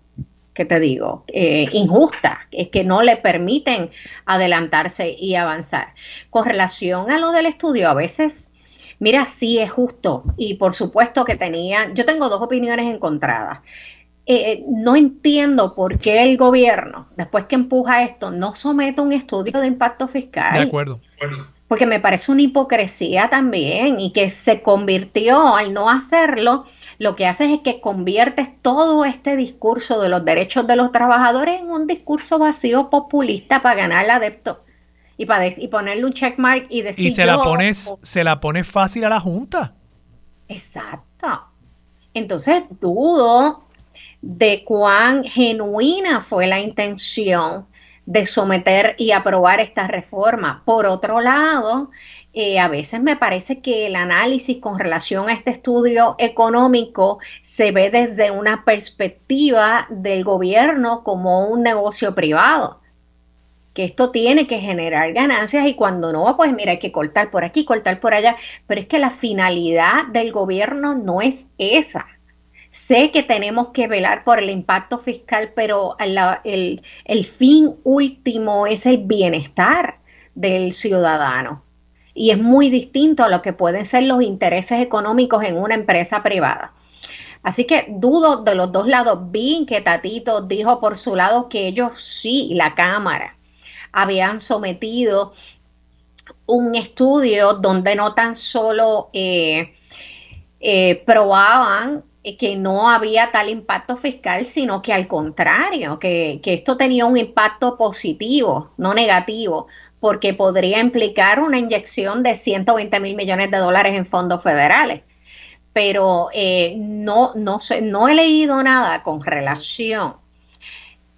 ¿qué te digo? Eh, injustas, que no le permiten adelantarse y avanzar. Con relación a lo del estudio, a veces Mira, sí es justo y por supuesto que tenía, yo tengo dos opiniones encontradas. Eh, no entiendo por qué el gobierno, después que empuja esto, no somete un estudio de impacto fiscal.
De acuerdo.
Porque me parece una hipocresía también y que se convirtió al no hacerlo, lo que haces es que conviertes todo este discurso de los derechos de los trabajadores en un discurso vacío populista para ganar adepto y, para y ponerle un checkmark y decir.
Y se la pones, se la pones fácil a la Junta.
Exacto. Entonces dudo de cuán genuina fue la intención de someter y aprobar esta reforma. Por otro lado, eh, a veces me parece que el análisis con relación a este estudio económico se ve desde una perspectiva del gobierno como un negocio privado que esto tiene que generar ganancias y cuando no, pues mira, hay que cortar por aquí, cortar por allá, pero es que la finalidad del gobierno no es esa. Sé que tenemos que velar por el impacto fiscal, pero el, el fin último es el bienestar del ciudadano. Y es muy distinto a lo que pueden ser los intereses económicos en una empresa privada. Así que dudo de los dos lados. Vi que Tatito dijo por su lado que ellos sí, la Cámara, habían sometido un estudio donde no tan solo eh, eh, probaban que no había tal impacto fiscal, sino que al contrario, que, que, esto tenía un impacto positivo, no negativo, porque podría implicar una inyección de 120 mil millones de dólares en fondos federales. Pero eh, no, no, sé, no he leído nada con relación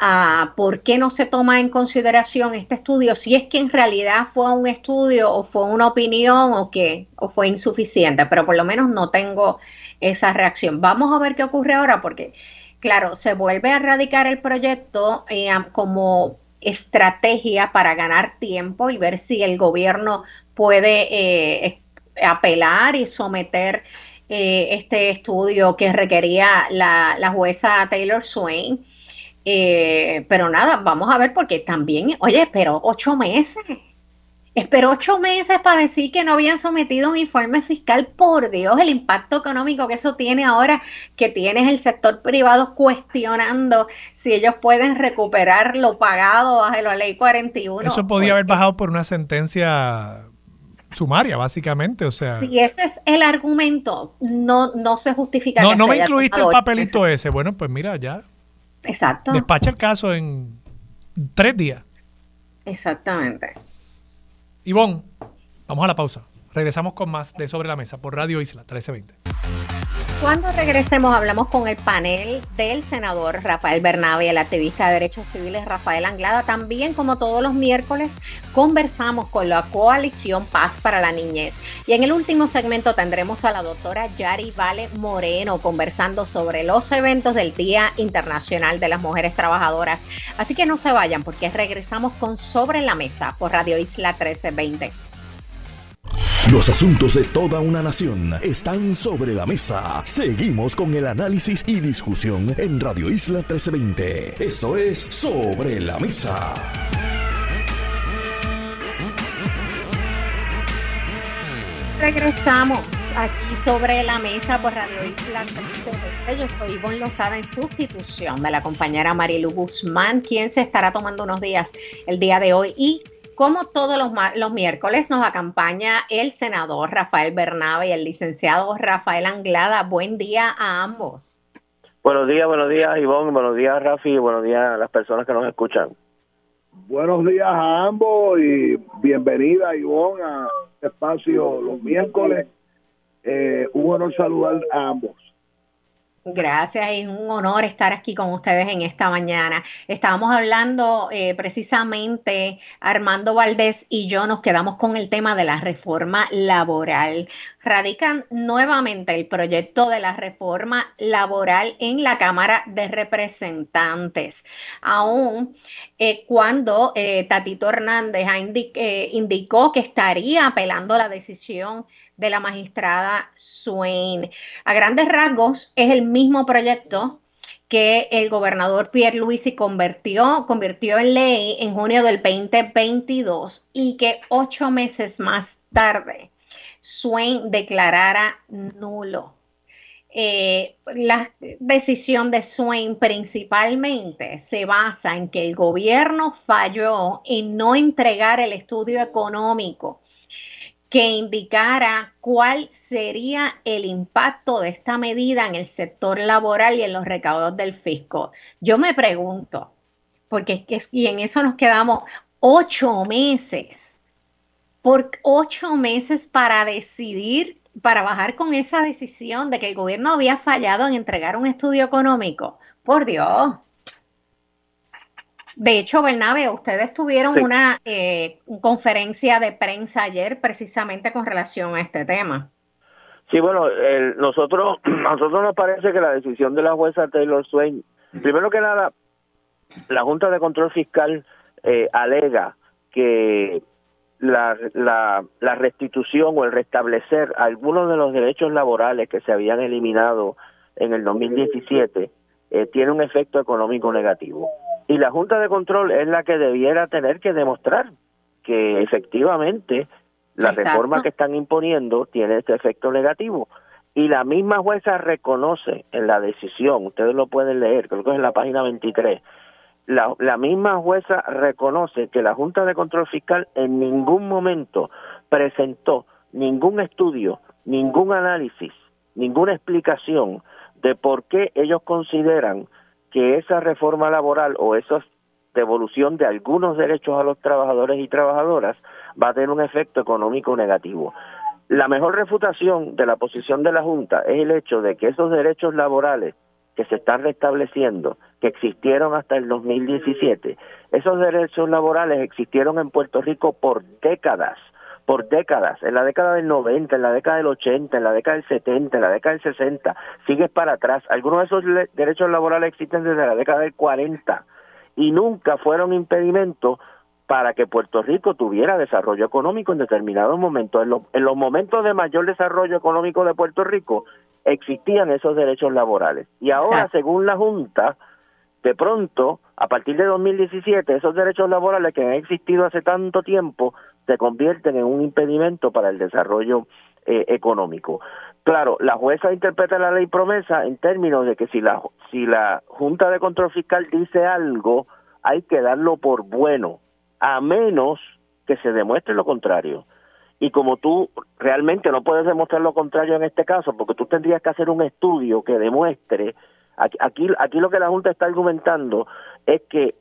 a por qué no se toma en consideración este estudio, si es que en realidad fue un estudio o fue una opinión o qué, o fue insuficiente, pero por lo menos no tengo esa reacción. Vamos a ver qué ocurre ahora porque, claro, se vuelve a radicar el proyecto eh, como estrategia para ganar tiempo y ver si el gobierno puede eh, apelar y someter eh, este estudio que requería la, jueza Taylor Swain. Eh, pero nada, vamos a ver porque también, oye, esperó ocho meses. Esperó ocho meses para decir que no habían sometido un informe fiscal. Por Dios, el impacto económico que eso tiene ahora, que tienes el sector privado cuestionando si ellos pueden recuperar lo pagado bajo la ley 41.
Eso podía haber bajado por una sentencia sumaria, básicamente, o sea.
Si ese es el argumento, no, no se justifica.
No, no me incluiste el papelito ese. Bueno, pues mira, ya.
Exacto.
Despacha el caso en tres días.
Exactamente.
Ivonne, vamos a la pausa. Regresamos con más de Sobre la Mesa por Radio Isla 1320.
Cuando regresemos hablamos con el panel del senador Rafael Bernabe el activista de derechos civiles Rafael Anglada. También como todos los miércoles conversamos con la coalición Paz para la Niñez. Y en el último segmento tendremos a la doctora Yari Vale Moreno conversando sobre los eventos del Día Internacional de las Mujeres Trabajadoras. Así que no se vayan porque regresamos con Sobre la Mesa por Radio Isla 1320.
Los asuntos de toda una nación están sobre la mesa. Seguimos con el análisis y discusión en Radio Isla 1320. Esto es Sobre la Mesa.
Regresamos aquí sobre la mesa por Radio Isla 1320. Yo soy Ivonne Lozada en sustitución de la compañera Marilu Guzmán, quien se estará tomando unos días el día de hoy y como todos los, los, miércoles nos acompaña el senador Rafael Bernabe y el licenciado Rafael Anglada. Buen día a ambos.
Buenos días, buenos días Ivonne, buenos días Rafi, buenos días a las personas que nos escuchan.
Buenos días a ambos y bienvenida Ivonne a este espacio los miércoles. Eh, un honor saludar a ambos.
Gracias, es un honor estar aquí con ustedes en esta mañana. Estábamos hablando eh, precisamente, Armando Valdés y yo nos quedamos con el tema de la reforma laboral. Radican nuevamente el proyecto de la reforma laboral en la Cámara de Representantes, aún eh, cuando eh, Tatito Hernández indicó que estaría apelando la decisión de la magistrada Swain. A grandes rasgos es el mismo proyecto que el gobernador Pierre Luisi convirtió, convirtió en ley en junio del 2022 y que ocho meses más tarde Swain declarara nulo. Eh, la decisión de Swain principalmente se basa en que el gobierno falló en no entregar el estudio económico que indicara cuál sería el impacto de esta medida en el sector laboral y en los recaudos del fisco. Yo me pregunto, porque es que y en eso nos quedamos ocho meses, por ocho meses para decidir, para bajar con esa decisión de que el gobierno había fallado en entregar un estudio económico. Por Dios. De hecho, Bernabe, ustedes tuvieron una eh, conferencia de prensa ayer precisamente con relación a este tema.
Sí, bueno, nosotros, nosotros nos parece que la decisión de la jueza Taylor Swain, primero que nada, la Junta de Control Fiscal eh, alega que la, la, la restitución o el restablecer algunos de los derechos laborales que se habían eliminado en el 2017 eh, tiene un efecto económico negativo. Y la Junta de Control es la que debiera tener que demostrar que efectivamente la reforma que están imponiendo tiene este efecto negativo. Y la misma jueza reconoce en la decisión, ustedes lo pueden leer, creo que es en la página 23, la, la misma jueza reconoce que la Junta de Control Fiscal en ningún momento presentó ningún estudio, ningún análisis, ninguna explicación de por qué ellos consideran que esa reforma laboral o esa devolución de algunos derechos a los trabajadores y trabajadoras va a tener un efecto económico negativo. La mejor refutación de la posición de la Junta es el hecho de que esos derechos laborales que se están restableciendo, que existieron hasta el 2017, esos derechos laborales existieron en Puerto Rico por décadas, por décadas, en la década del 90, en la década del 80, en la década del 70, en la década del 60, sigues para atrás. Algunos de esos derechos laborales existen desde la década del 40 y nunca fueron impedimento para que Puerto Rico tuviera desarrollo económico en determinados momentos. En, los momentos de mayor desarrollo económico de Puerto Rico existían esos derechos laborales. Y ahora, según la Junta, de pronto, a partir de 2017, esos derechos laborales que han existido hace tanto tiempo se convierten en un impedimento para el desarrollo eh, económico. Claro, la jueza interpreta la ley promesa en términos de que si la si la Junta de Control Fiscal dice algo, hay que darlo por bueno a menos que se demuestre lo contrario. Y como tú realmente no puedes demostrar lo contrario en este caso, porque tú tendrías que hacer un estudio que demuestre, aquí, aquí lo que la Junta está argumentando es que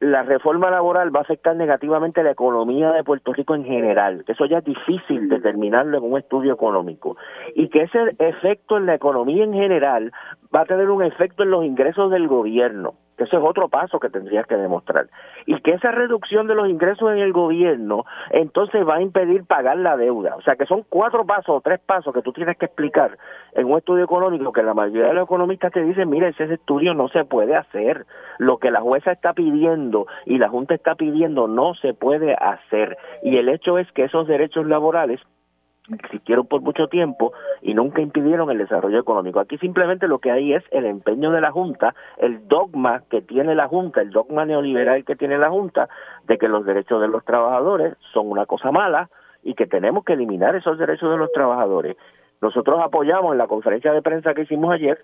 la reforma laboral va a afectar negativamente la economía de Puerto Rico en general, que eso ya es difícil determinarlo en un estudio económico, y que ese efecto en la economía en general va a tener un efecto en los ingresos del gobierno que ese es otro paso que tendrías que demostrar. Y que esa reducción de los ingresos en el gobierno entonces va a impedir pagar la deuda. O sea que son cuatro pasos o tres pasos que tú tienes que explicar en un estudio económico que la mayoría de los economistas te dicen, mire, ese estudio no se puede hacer. Lo que la jueza está pidiendo y la Junta está pidiendo no se puede hacer. Y el hecho es que esos derechos laborales existieron por mucho tiempo y nunca impidieron el desarrollo económico. Aquí simplemente lo que hay es el empeño de la Junta, el dogma que tiene la Junta, el dogma neoliberal que tiene la Junta de que los derechos de los trabajadores son una cosa mala y que tenemos que eliminar esos derechos de los trabajadores. Nosotros apoyamos en la conferencia de prensa que hicimos ayer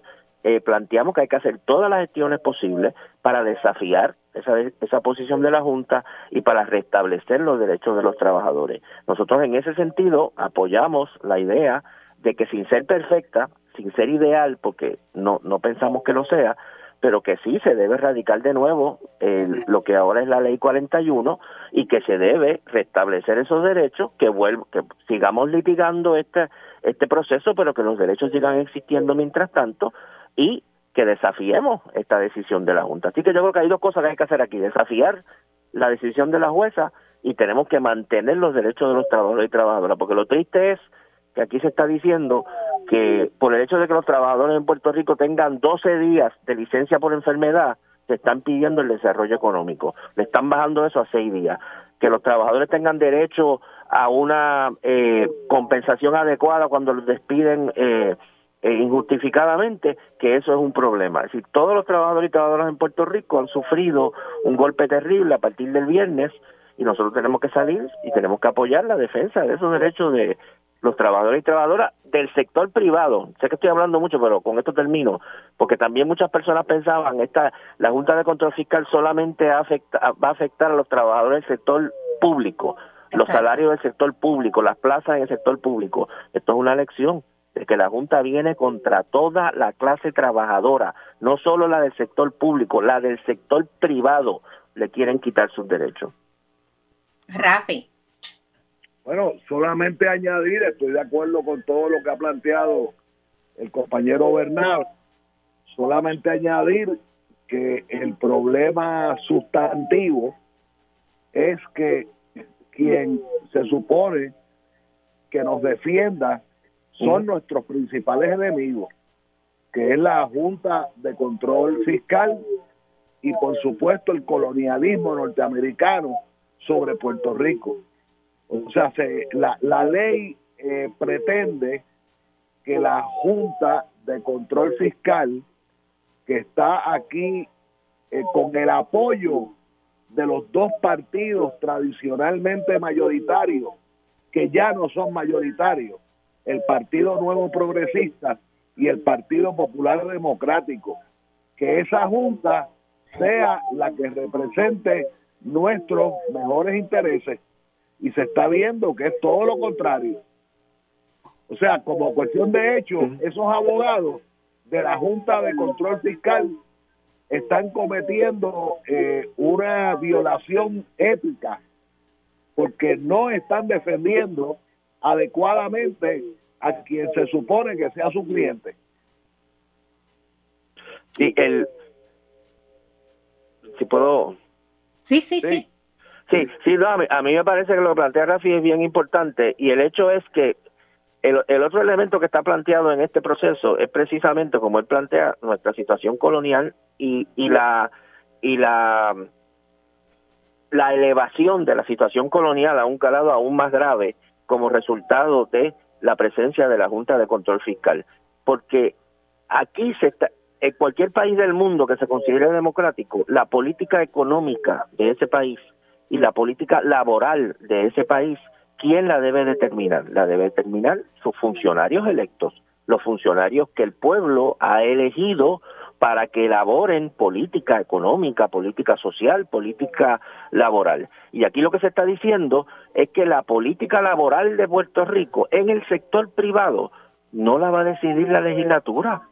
eh, planteamos que hay que hacer todas las gestiones posibles para desafiar esa, esa posición de la Junta y para restablecer los derechos de los trabajadores. Nosotros en ese sentido apoyamos la idea de que sin ser perfecta, sin ser ideal, porque no, no pensamos que lo sea, pero que sí se debe radicar de nuevo lo que ahora es la ley 41 y que se debe restablecer esos derechos, que, que sigamos litigando este, este proceso, pero que los derechos sigan existiendo mientras tanto y que desafiemos esta decisión de la Junta. Así que yo creo que hay dos cosas que hay que hacer aquí, desafiar la decisión de la jueza y tenemos que mantener los derechos de los trabajadores y trabajadoras, porque lo triste es que aquí se está diciendo que por el hecho de que los trabajadores en Puerto Rico tengan 12 días de licencia por enfermedad, se están pidiendo el desarrollo económico, le están bajando eso a 6 días, que los trabajadores tengan derecho a una eh, compensación adecuada cuando los despiden eh, e injustificadamente que eso es un problema. Es decir, todos los trabajadores y trabajadoras en Puerto Rico han sufrido un golpe terrible a partir del viernes y nosotros tenemos que salir y tenemos que apoyar la defensa de esos derechos de los trabajadores y trabajadoras del sector privado. Sé que estoy hablando mucho, pero con esto termino, porque también muchas personas pensaban esta la Junta de Control Fiscal solamente va a afectar a los trabajadores del sector público, los salarios del sector público, las plazas en el sector público. Esto es una lección de que la Junta viene contra toda la clase trabajadora, no solo la del sector público, la del sector privado, le quieren quitar sus derechos.
Rafi.
Bueno, solamente añadir, estoy de acuerdo con todo lo que ha planteado el compañero Bernal, solamente añadir que el problema sustantivo es que quien se supone que nos defienda son nuestros principales enemigos, que es la Junta de Control Fiscal y por supuesto el colonialismo norteamericano sobre Puerto Rico. O sea, la, ley eh, pretende que la Junta de Control Fiscal que está aquí eh, con el apoyo de los dos partidos tradicionalmente mayoritarios, que ya no son mayoritarios, el Partido Nuevo Progresista y el Partido Popular Democrático, que esa junta sea la que represente nuestros mejores intereses. Y se está viendo que es todo lo contrario. O sea, como cuestión de hecho, esos abogados de la Junta de Control Fiscal están cometiendo eh, una violación ética porque no están defendiendo adecuadamente a quien se supone que sea su cliente.
Sí, el si puedo.
Sí sí sí.
sí. Sí, a, mí, me parece que lo que plantea Rafi es bien importante y el hecho es que el, otro elemento que está planteado en este proceso es precisamente como él plantea nuestra situación colonial y, y la y la la elevación de la situación colonial a un calado aún más grave como resultado de la presencia de la Junta de Control Fiscal, porque aquí se está en cualquier país del mundo que se considere democrático, la política económica de ese país y la política laboral de ese país, ¿quién la debe determinar? La debe determinar sus funcionarios electos, los funcionarios que el pueblo ha elegido para que elaboren política económica, política social, política laboral. Y aquí lo que se está diciendo es que la política laboral de Puerto Rico en el sector privado no la va a decidir la legislatura,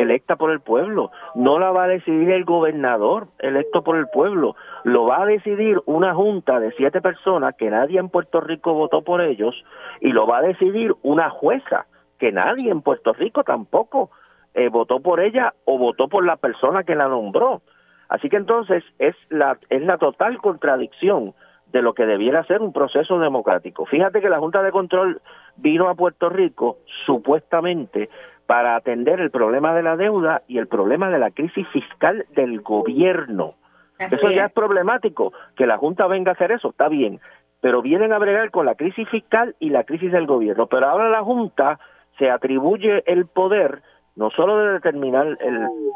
electa por el pueblo, no la va a decidir el gobernador electo por el pueblo, lo va a decidir una junta de siete personas que nadie en Puerto Rico votó por ellos y lo va a decidir una jueza que nadie en Puerto Rico tampoco eh, votó por ella o votó por la persona que la nombró. Así que entonces es la, es la total contradicción de lo que debiera ser un proceso democrático. Fíjate que la Junta de Control vino a Puerto Rico supuestamente para atender el problema de la deuda y el problema de la crisis fiscal del gobierno. eso ya es problemático, que la Junta venga a hacer eso, está bien, pero vienen a bregar con la crisis fiscal y la crisis del gobierno. Pero ahora la Junta se atribuye el poder no solo de determinar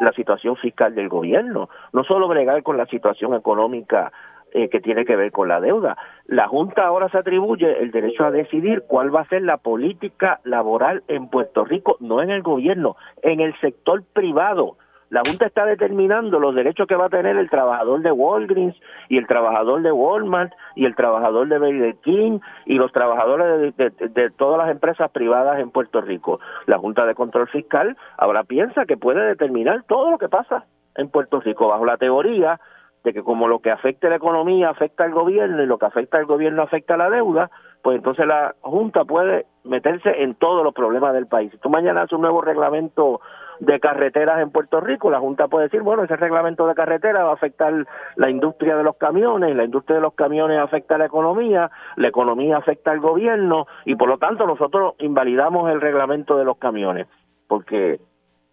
la situación fiscal del gobierno, no solo bregar con la situación económica eh, que tiene que ver con la deuda. La Junta ahora se atribuye el derecho a decidir cuál va a ser la política laboral en Puerto Rico, no en el gobierno, en el sector privado. La Junta está determinando los derechos que va a tener el trabajador de Walgreens y el trabajador de Walmart y el trabajador de Burger King y los trabajadores de, de, todas las empresas privadas en Puerto Rico. La Junta de Control Fiscal ahora piensa que puede determinar todo lo que pasa en Puerto Rico bajo la teoría de que como lo que afecta a la economía afecta al gobierno y lo que afecta al gobierno afecta a la deuda, pues entonces la Junta puede meterse en todos los problemas del país. Si tú mañana haces un nuevo reglamento de carreteras en Puerto Rico, la Junta puede decir, bueno, ese reglamento de carretera va a afectar la industria de los camiones, la industria de los camiones afecta a la economía, la economía afecta al gobierno y por lo tanto nosotros invalidamos el reglamento de los camiones, porque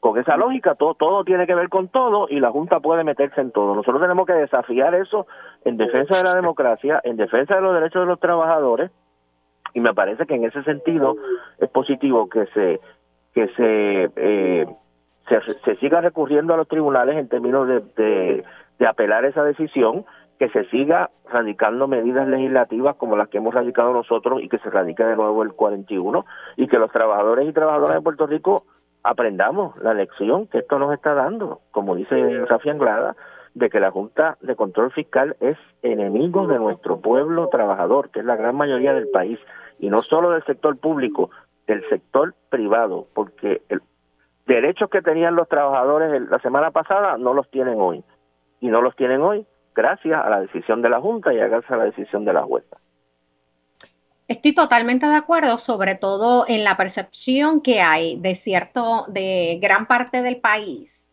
con esa lógica todo, todo tiene que ver con todo y la Junta puede meterse en todo. Nosotros tenemos que desafiar eso en defensa de la democracia, en defensa de los derechos de los trabajadores y me parece que en ese sentido es positivo que se que se eh, se, siga recurriendo a los tribunales en términos de, de apelar esa decisión que se siga radicando medidas legislativas como las que hemos radicado nosotros y que se radique de nuevo el 41 y que los trabajadores y trabajadoras de Puerto Rico aprendamos la lección que esto nos está dando, como dice Rafi Anglada, de que la Junta de Control Fiscal es enemigo de nuestro pueblo trabajador, que es la gran mayoría del país, y no solo del sector público, del sector privado, porque el derechos que tenían los trabajadores la semana pasada no los tienen hoy, y no los tienen hoy gracias a la decisión de la Junta y gracias a la decisión de la jueza.
Estoy totalmente de acuerdo, sobre todo en la percepción que hay de cierto, de gran parte del país.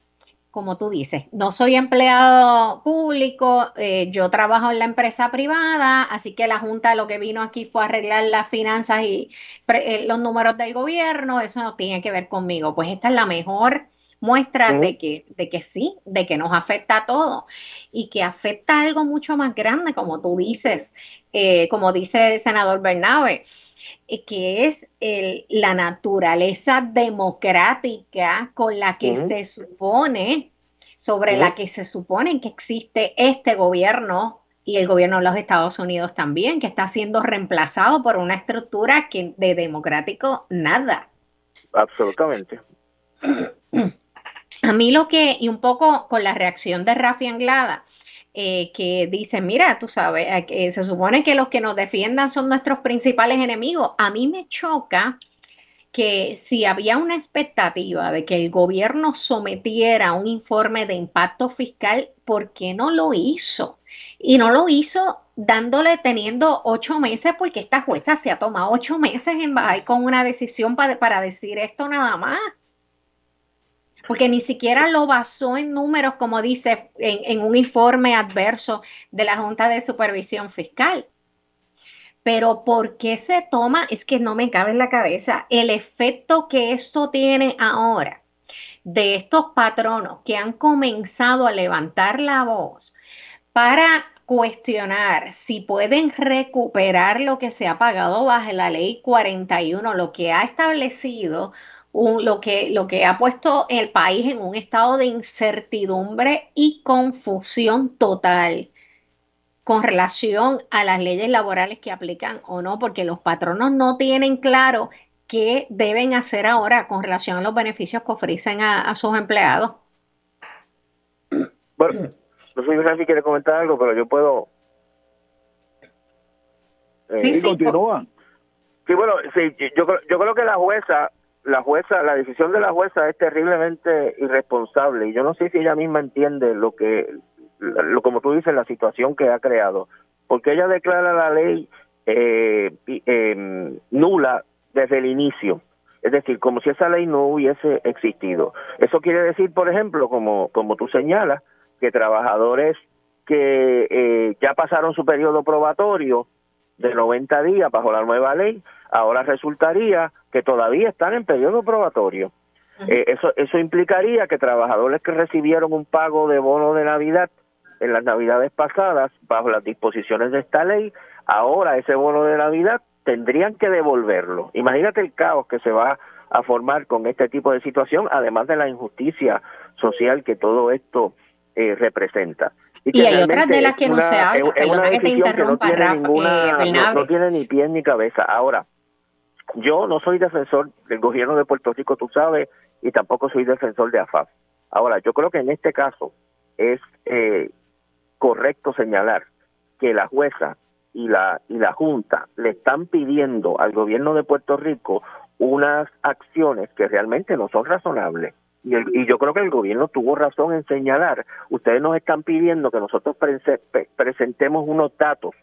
Como tú dices, no soy empleado público, eh, yo trabajo en la empresa privada, así que la Junta lo que vino aquí fue arreglar las finanzas y eh, los números del gobierno, eso no tiene que ver conmigo. Pues esta es la mejor muestra de, que, de que sí, de que nos afecta a todo y que afecta algo mucho más grande, como tú dices, eh, como dice el senador Bernabe. eh, que es el, la naturaleza democrática con la que se supone, sobre la que se supone que existe este gobierno y el gobierno de los Estados Unidos también, que está siendo reemplazado por una estructura que de democrático nada.
Absolutamente.
A mí lo que, y un poco con la reacción de Rafi Anglada, eh, que dice, mira, tú sabes, eh, se supone que los que nos defiendan son nuestros principales enemigos. A mí me choca que si había una expectativa de que el gobierno sometiera un informe de impacto fiscal, ¿por qué no lo hizo? Y no lo hizo dándole, teniendo ocho meses, porque esta jueza se ha tomado ocho meses en bajar con una decisión para, para decir esto nada más. Porque ni siquiera lo basó en números, como dice, en, un informe adverso de la Junta de Supervisión Fiscal. Pero ¿por qué se toma? Es que no me cabe en la cabeza el efecto que esto tiene ahora de estos patronos que han comenzado a levantar la voz para cuestionar si pueden recuperar lo que se ha pagado bajo la ley 41, lo que ha establecido, lo, que, lo que ha puesto el país en un estado de incertidumbre y confusión total con relación a las leyes laborales que aplican o no, porque los patronos no tienen claro qué deben hacer ahora con relación a los beneficios que ofrecen a, sus empleados.
Bueno, no sé si quiere comentar algo, pero yo puedo.
Eh, sí, sí,
continúa.
Sí, bueno, sí, yo, yo creo que la jueza, la jueza, la decisión de la jueza es terriblemente irresponsable y yo no sé si ella misma entiende lo que lo, como tú dices, la situación que ha creado, porque ella declara la ley eh, em, nula desde el inicio. Es decir, como si esa ley no hubiese existido. Eso quiere decir, por ejemplo, como, como tú señalas, que trabajadores que eh, ya pasaron su periodo probatorio de 90 días bajo la nueva ley, ahora resultaría que todavía están en periodo probatorio. Eh, eso, eso implicaría que trabajadores que recibieron un pago de bono de Navidad en las navidades pasadas, bajo las disposiciones de esta ley, ahora ese bono de Navidad tendrían que devolverlo. Imagínate el caos que se va a formar con este tipo de situación, además de la injusticia social que todo esto eh, representa.
Y, hay otras de las que no se habla, perdona que te interrumpa,
eh, no tiene ni pie ni cabeza. Ahora, yo no soy defensor del gobierno de Puerto Rico, tú sabes, y tampoco soy defensor de AFAF. Ahora, yo creo que en este caso es eh, correcto señalar que la jueza y la y la junta le están pidiendo al gobierno de Puerto Rico unas acciones que realmente no son razonables y, y yo creo que el gobierno tuvo razón en señalar ustedes nos están pidiendo que nosotros presentemos unos datos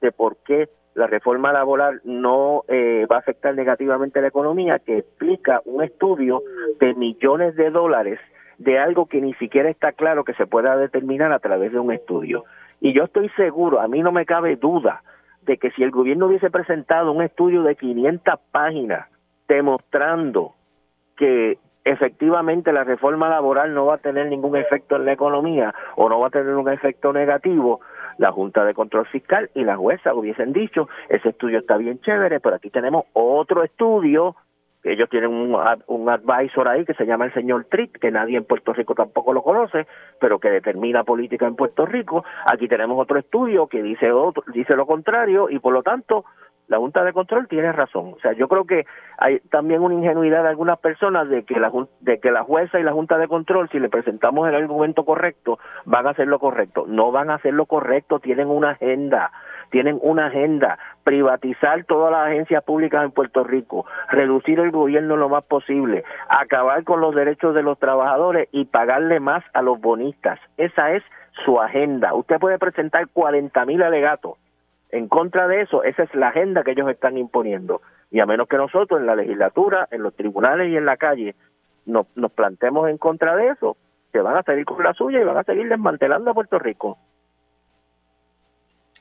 de por qué la reforma laboral no eh, va a afectar negativamente a la economía que explica un estudio de millones de dólares de algo que ni siquiera está claro que se pueda determinar a través de un estudio. Y yo estoy seguro, a mí no me cabe duda, de que si el gobierno hubiese presentado un estudio de 500 páginas demostrando que efectivamente la reforma laboral no va a tener ningún efecto en la economía o no va a tener un efecto negativo, la Junta de Control Fiscal y la jueza hubiesen dicho, ese estudio está bien chévere, pero aquí tenemos otro estudio ellos tienen un, un advisor ahí que se llama el señor Tritt, que nadie en Puerto Rico tampoco lo conoce, pero que determina política en Puerto Rico. Aquí tenemos otro estudio que dice otro, dice lo contrario y por lo tanto la Junta de Control tiene razón. O sea, yo creo que hay también una ingenuidad de algunas personas de que la de que la jueza y la Junta de Control, si le presentamos el argumento correcto, van a hacer lo correcto. No van a hacer lo correcto, tienen una agenda tienen una agenda, privatizar todas las agencias públicas en Puerto Rico, reducir el gobierno lo más posible, acabar con los derechos de los trabajadores y pagarle más a los bonistas. Esa es su agenda. Usted puede presentar 40 mil alegatos. En contra de eso, esa es la agenda que ellos están imponiendo. Y a menos que nosotros en la legislatura, en los tribunales y en la calle nos, nos plantemos en contra de eso, se van a seguir con la suya y van a seguir desmantelando a Puerto Rico.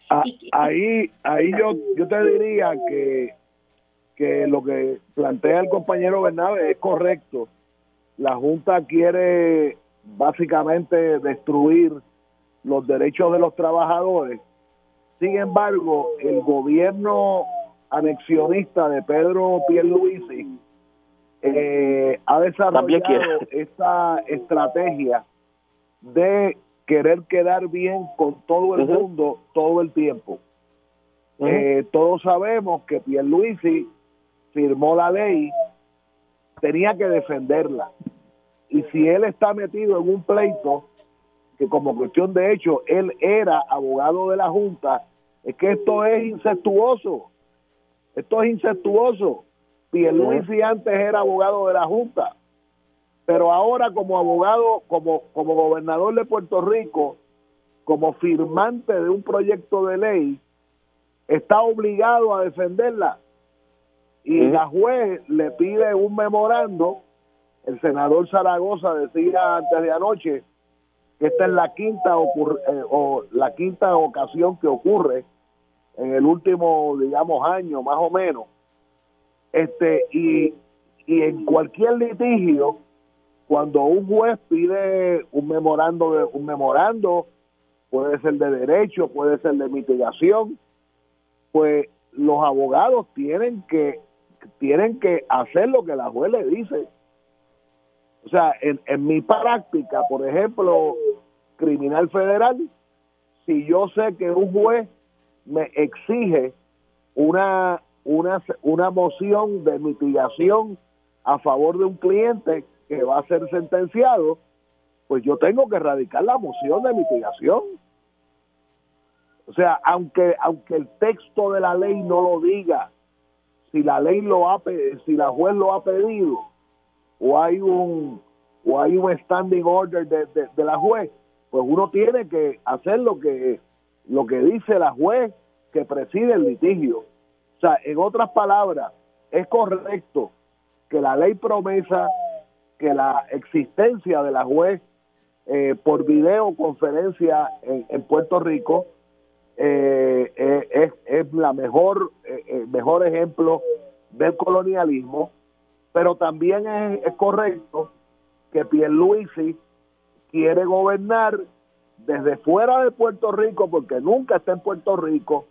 Ah, ahí, ahí yo, yo te diría que, que lo que plantea el compañero Bernabe es correcto. La Junta quiere básicamente destruir los derechos de los trabajadores. Sin embargo, el gobierno anexionista de Pedro Pierluisi eh, ha desarrollado esta estrategia de querer quedar bien con todo el mundo todo el tiempo. Eh, todos sabemos que Pierluisi firmó la ley, tenía que defenderla. Y si él está metido en un pleito, que como cuestión de hecho él era abogado de la Junta, es que esto es incestuoso. Esto es incestuoso. Pierluisi antes era abogado de la Junta, pero ahora como abogado, como, como gobernador de Puerto Rico, como firmante de un proyecto de ley, está obligado a defenderla. Y la juez le pide un memorando. El senador Zaragoza decía antes de anoche esta es la quinta eh, o la quinta ocasión que ocurre en el último, digamos, año más o menos. Este y, y en cualquier litigio, cuando un juez pide un memorando de un memorando, puede ser de derecho, puede ser de mitigación, pues los abogados tienen que tienen que hacer lo que la juez le dice. O sea, en, en mi práctica, por ejemplo, criminal federal, si yo sé que un juez me exige una, una, una moción de mitigación a favor de un cliente que va a ser sentenciado, pues yo tengo que radicar la moción de mitigación. O sea, aunque aunque el texto de la ley no lo diga, si la ley lo ha si la juez lo ha pedido o hay un o hay un standing order de, de, la juez, pues uno tiene que hacer lo que lo que dice la juez que preside el litigio. O sea, en otras palabras, es correcto que la ley promesa que la existencia de la juez eh, por videoconferencia en, en Puerto Rico eh, eh, es, es, la mejor, eh, mejor ejemplo del colonialismo, pero también es, correcto que Pierluisi quiere gobernar desde fuera de Puerto Rico, porque nunca está en Puerto Rico,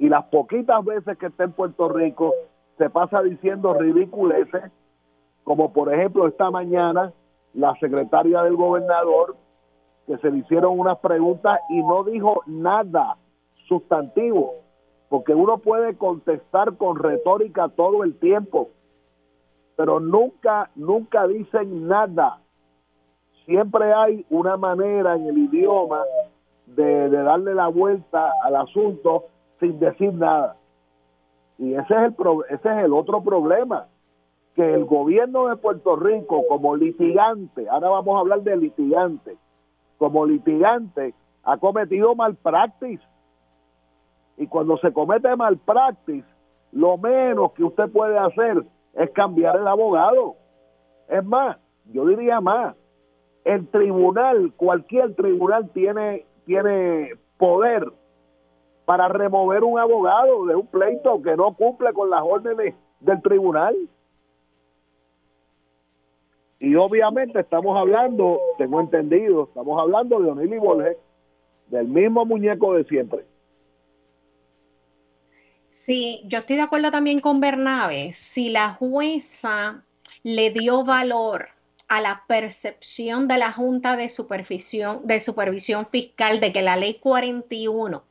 y las poquitas veces que está en Puerto Rico se pasa diciendo ridiculeces, como por ejemplo esta mañana la secretaria del gobernador, que se le hicieron unas preguntas y no dijo nada sustantivo, porque uno puede contestar con retórica todo el tiempo, pero nunca, nunca dicen nada. Siempre hay una manera en el idioma de, darle la vuelta al asunto sin decir nada. Y ese es el, ese es el otro problema, que el gobierno de Puerto Rico como litigante, ahora vamos a hablar de litigante, como litigante ha cometido malpractice y cuando se comete malpractice, lo menos que usted puede hacer es cambiar el abogado. Es más, yo diría más, el tribunal, cualquier tribunal tiene, tiene poder para remover un abogado de un pleito que no cumple con las órdenes del tribunal. Y obviamente estamos hablando, tengo entendido, estamos hablando de O'Neill y Borges, del mismo muñeco de siempre.
Sí, yo estoy de acuerdo también con Bernabe. Si la jueza le dio valor a la percepción de la Junta de Supervisión, de Supervisión Fiscal de que la ley 41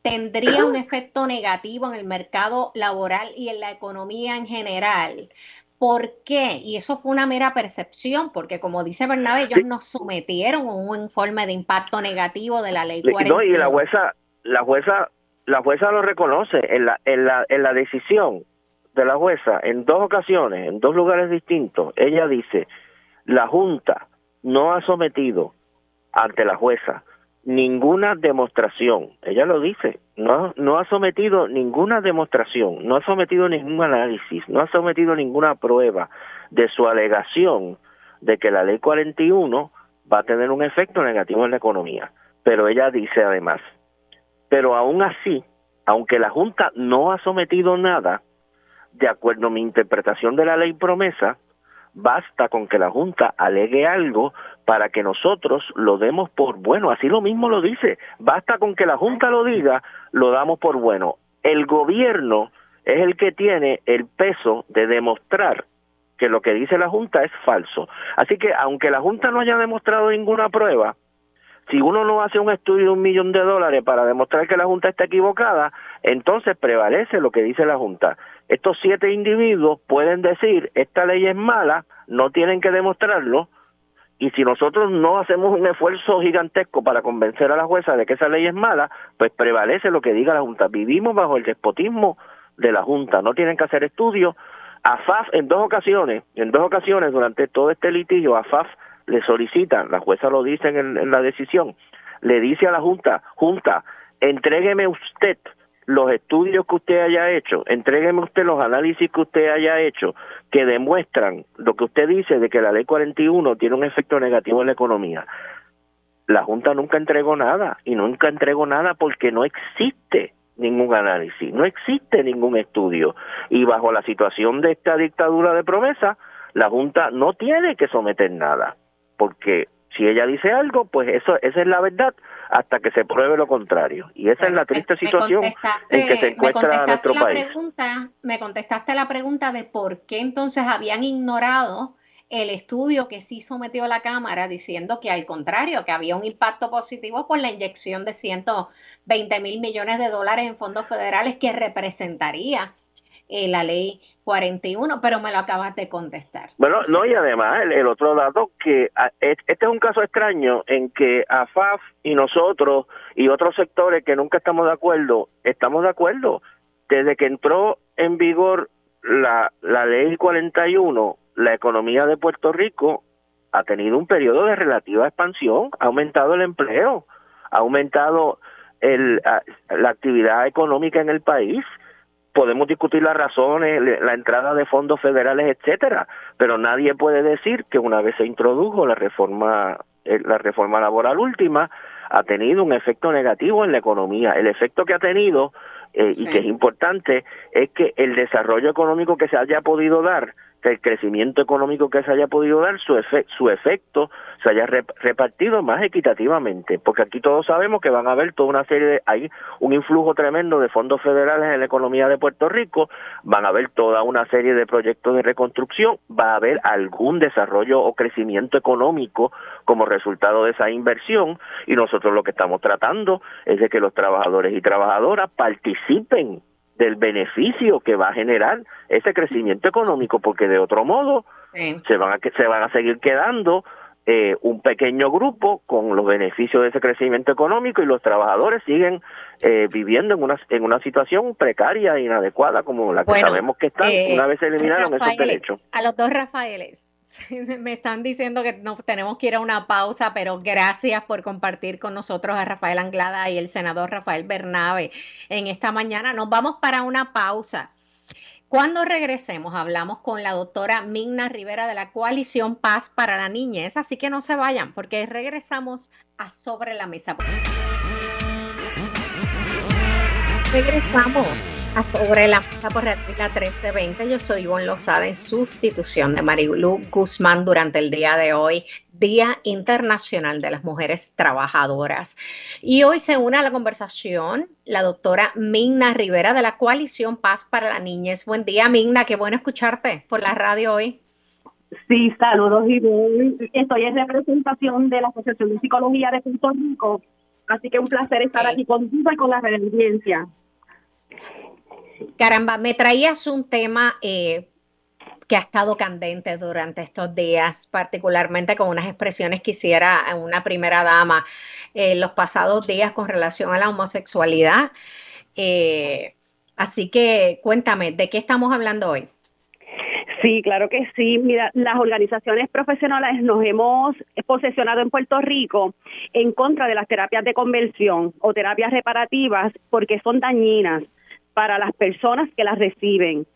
tendría un efecto negativo en el mercado laboral y en la economía en general. ¿Por qué? Y eso fue una mera percepción, porque como dice Bernabe, ellos nos sometieron a un informe de impacto negativo de la ley 41.
No, y la jueza, la jueza la jueza lo reconoce en la, en la, en la decisión de la jueza, en dos ocasiones, en dos lugares distintos, ella dice, la Junta no ha sometido ante la jueza ninguna demostración, ella lo dice, no, no ha sometido ninguna demostración, no ha sometido ningún análisis, no ha sometido ninguna prueba de su alegación de que la ley 41 va a tener un efecto negativo en la economía. Pero ella dice además, pero aún así, aunque la Junta no ha sometido nada, de acuerdo a mi interpretación de la ley promesa, basta con que la Junta alegue algo para que nosotros lo demos por bueno. Así lo mismo lo dice. Basta con que la Junta lo diga, lo damos por bueno. El gobierno es el que tiene el peso de demostrar que lo que dice la Junta es falso. Así que aunque la Junta no haya demostrado ninguna prueba, si uno no hace un estudio de un millón de dólares para demostrar que la Junta está equivocada, entonces prevalece lo que dice la Junta. Estos siete individuos pueden decir, esta ley es mala, no tienen que demostrarlo, y si nosotros no hacemos un esfuerzo gigantesco para convencer a la jueza de que esa ley es mala, pues prevalece lo que diga la Junta. Vivimos bajo el despotismo de la Junta, no tienen que hacer estudios. A FAF en dos ocasiones, en dos ocasiones durante todo este litigio, a FAF le solicitan, la jueza lo dice en, en la decisión, le dice a la Junta, Junta, entrégueme usted los estudios que usted haya hecho, entrégueme usted los análisis que usted haya hecho que demuestran lo que usted dice de que la ley 41 tiene un efecto negativo en la economía. La Junta nunca entregó nada y nunca entregó nada porque no existe ningún análisis, no existe ningún estudio y bajo la situación de esta dictadura de promesa, la Junta no tiene que someter nada porque si ella dice algo, pues eso esa es la verdad hasta que se pruebe lo contrario. Y esa es la triste situación en que se encuentra nuestro país.
me contestaste la pregunta de por qué entonces habían ignorado el estudio que sí sometió la Cámara diciendo que al contrario, que había un impacto positivo por la inyección de 120 mil millones de dólares en fondos federales que representaría eh, la ley 41, pero me lo acabas de contestar.
Bueno, no, y además el, otro dato que este es un caso extraño en que AFAF y nosotros y otros sectores que nunca estamos de acuerdo, estamos de acuerdo. Desde que entró en vigor la, la ley 41, la economía de Puerto Rico ha tenido un periodo de relativa expansión, ha aumentado el empleo, ha aumentado el, la actividad económica en el país podemos discutir las razones, la entrada de fondos federales, etcétera, pero nadie puede decir que una vez se introdujo la reforma eh, la reforma laboral última ha tenido un efecto negativo en la economía. El efecto que ha tenido eh, y que es importante es que el desarrollo económico que se haya podido dar que el crecimiento económico que se haya podido dar, su, su efecto se haya repartido más equitativamente, porque aquí todos sabemos que van a haber toda una serie de, hay un influjo tremendo de fondos federales en la economía de Puerto Rico, van a haber toda una serie de proyectos de reconstrucción, va a haber algún desarrollo o crecimiento económico como resultado de esa inversión, y nosotros lo que estamos tratando es de que los trabajadores y trabajadoras participen del beneficio que va a generar ese crecimiento económico, porque de otro modo se van a se van a seguir quedando eh, un pequeño grupo con los beneficios de ese crecimiento económico y los trabajadores siguen eh, viviendo en una en una situación precaria e inadecuada como la que sabemos que están eh, una vez eliminaron esos derechos.
A los dos Rafaeles me están diciendo que no, tenemos que ir a una pausa, pero gracias por compartir con nosotros a Rafael Anglada y el senador Rafael Bernabe en esta mañana. Nos vamos para una pausa. Cuando regresemos, hablamos con la doctora Migna Rivera de la Coalición Paz para la Niñez, así que no se vayan porque regresamos a Sobre la Mesa. Regresamos a Sobre la Mesa por la 1320. Yo soy Ivonne Lozada en sustitución de Marilu Guzmán durante el día de hoy, Día Internacional de las Mujeres Trabajadoras. Y hoy se une a la conversación la doctora Migna Rivera de la Coalición Paz para la Niñez. Buen día, Migna. Qué bueno escucharte por la radio hoy.
Sí, saludos, Ivonne. Estoy en representación de la Asociación de Psicología de Puerto Rico. Así que un placer estar aquí contigo y con la audiencia.
Caramba, me traías un tema eh, que ha estado candente durante estos días, particularmente con unas expresiones que hiciera una primera dama en los pasados días con relación a la homosexualidad. Eh, así que cuéntame, ¿de qué estamos hablando hoy?
Sí, claro que sí. Mira, las organizaciones profesionales nos hemos posesionado en Puerto Rico en contra de las terapias de conversión o terapias reparativas porque son dañinas para las personas que las reciben.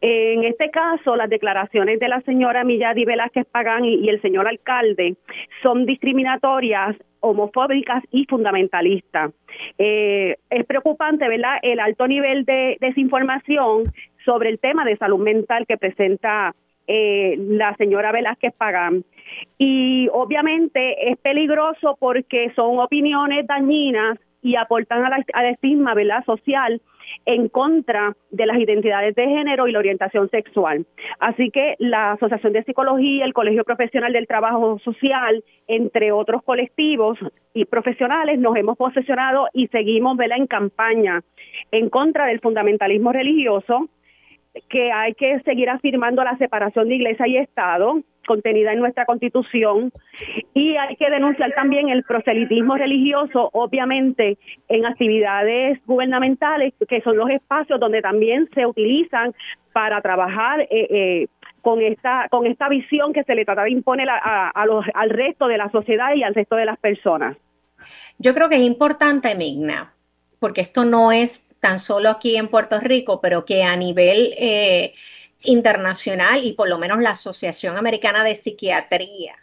En este caso, las declaraciones de la señora Milladi Velázquez Pagán y, el señor alcalde son discriminatorias, homofóbicas y fundamentalistas. Eh, es preocupante, ¿verdad?, el alto nivel de desinformación sobre el tema de salud mental que presenta eh, la señora Velázquez Pagán. Y obviamente es peligroso porque son opiniones dañinas y aportan a la, al estigma ¿verdad? social en contra de las identidades de género y la orientación sexual. Así que la Asociación de Psicología, el Colegio Profesional del Trabajo Social, entre otros colectivos y profesionales, nos hemos posicionado y seguimos ¿vela? en campaña en contra del fundamentalismo religioso, que hay que seguir afirmando la separación de iglesia y Estado, contenida en nuestra constitución y hay que denunciar también el proselitismo religioso, obviamente en actividades gubernamentales, que son los espacios donde también se utilizan para trabajar eh, eh, con esta con esta visión que se le trata de imponer a, los, al resto de la sociedad y al resto de las personas.
Yo creo que es importante, Migna, porque esto no es tan solo aquí en Puerto Rico, pero que a nivel eh, internacional y por lo menos la Asociación Americana de Psiquiatría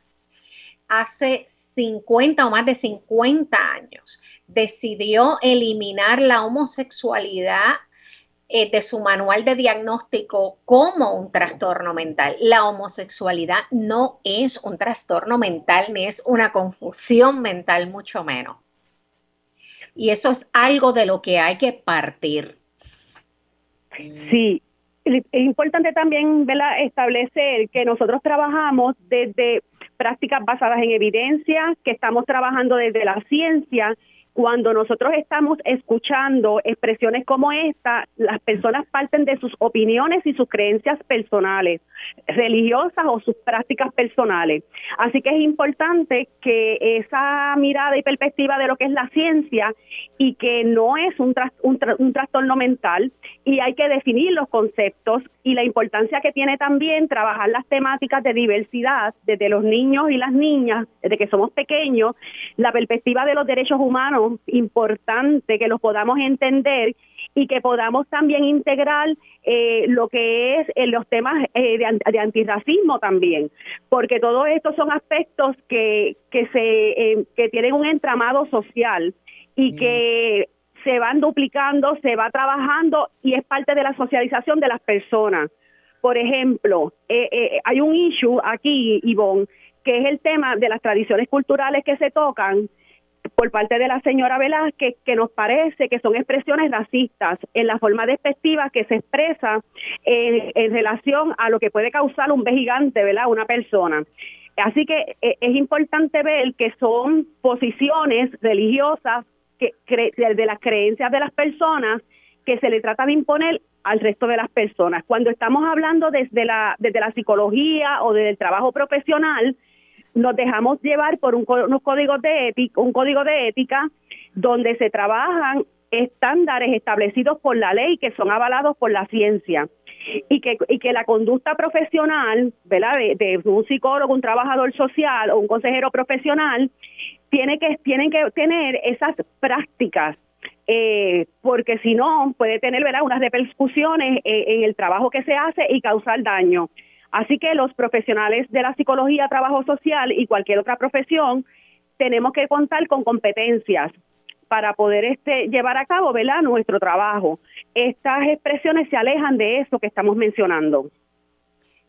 hace 50 o más de 50 años decidió eliminar la homosexualidad eh, de su manual de diagnóstico como un trastorno mental. La homosexualidad no es un trastorno mental ni es una confusión mental, mucho menos. Y eso es algo de lo que hay que partir.
Sí, es importante también establecer que nosotros trabajamos desde prácticas basadas en evidencia, que estamos trabajando desde la ciencia cuando nosotros estamos escuchando expresiones como esta, las personas parten de sus opiniones y sus creencias personales, religiosas o sus prácticas personales. Así que es importante que esa mirada y perspectiva de lo que es la ciencia y que no es un, un trastorno mental y hay que definir los conceptos y la importancia que tiene también trabajar las temáticas de diversidad desde los niños y las niñas, desde que somos pequeños, la perspectiva de los derechos humanos importante que los podamos entender y que podamos también integrar eh, lo que es eh, los temas eh, de, antirracismo también, porque todos estos son aspectos que, que, se, que tienen un entramado social y que se van duplicando, se va trabajando y es parte de la socialización de las personas. Por ejemplo, hay un issue aquí, Ivonne, que es el tema de las tradiciones culturales que se tocan, por parte de la señora Velázquez que nos parece que son expresiones racistas en la forma despectiva que se expresa en, relación a lo que puede causar un B gigante, ¿verdad? Una persona. Así que eh, es importante ver que son posiciones religiosas que de las creencias de las personas que se le trata de imponer al resto de las personas. Cuando estamos hablando desde la, desde la psicología o desde el trabajo profesional, nos dejamos llevar por un, unos códigos de ética, un código de ética donde se trabajan estándares establecidos por la ley que son avalados por la ciencia y que, y que la conducta profesional, ¿verdad? De, un psicólogo, un trabajador social o un consejero profesional tiene que tienen que tener esas prácticas eh, porque si no puede tener ¿verdad? unas repercusiones eh, en el trabajo que se hace y causar daño. Así que los profesionales de la psicología, trabajo social y cualquier otra profesión tenemos que contar con competencias para poder este, llevar a cabo ¿verdad? nuestro trabajo. Estas expresiones se alejan de eso que estamos mencionando.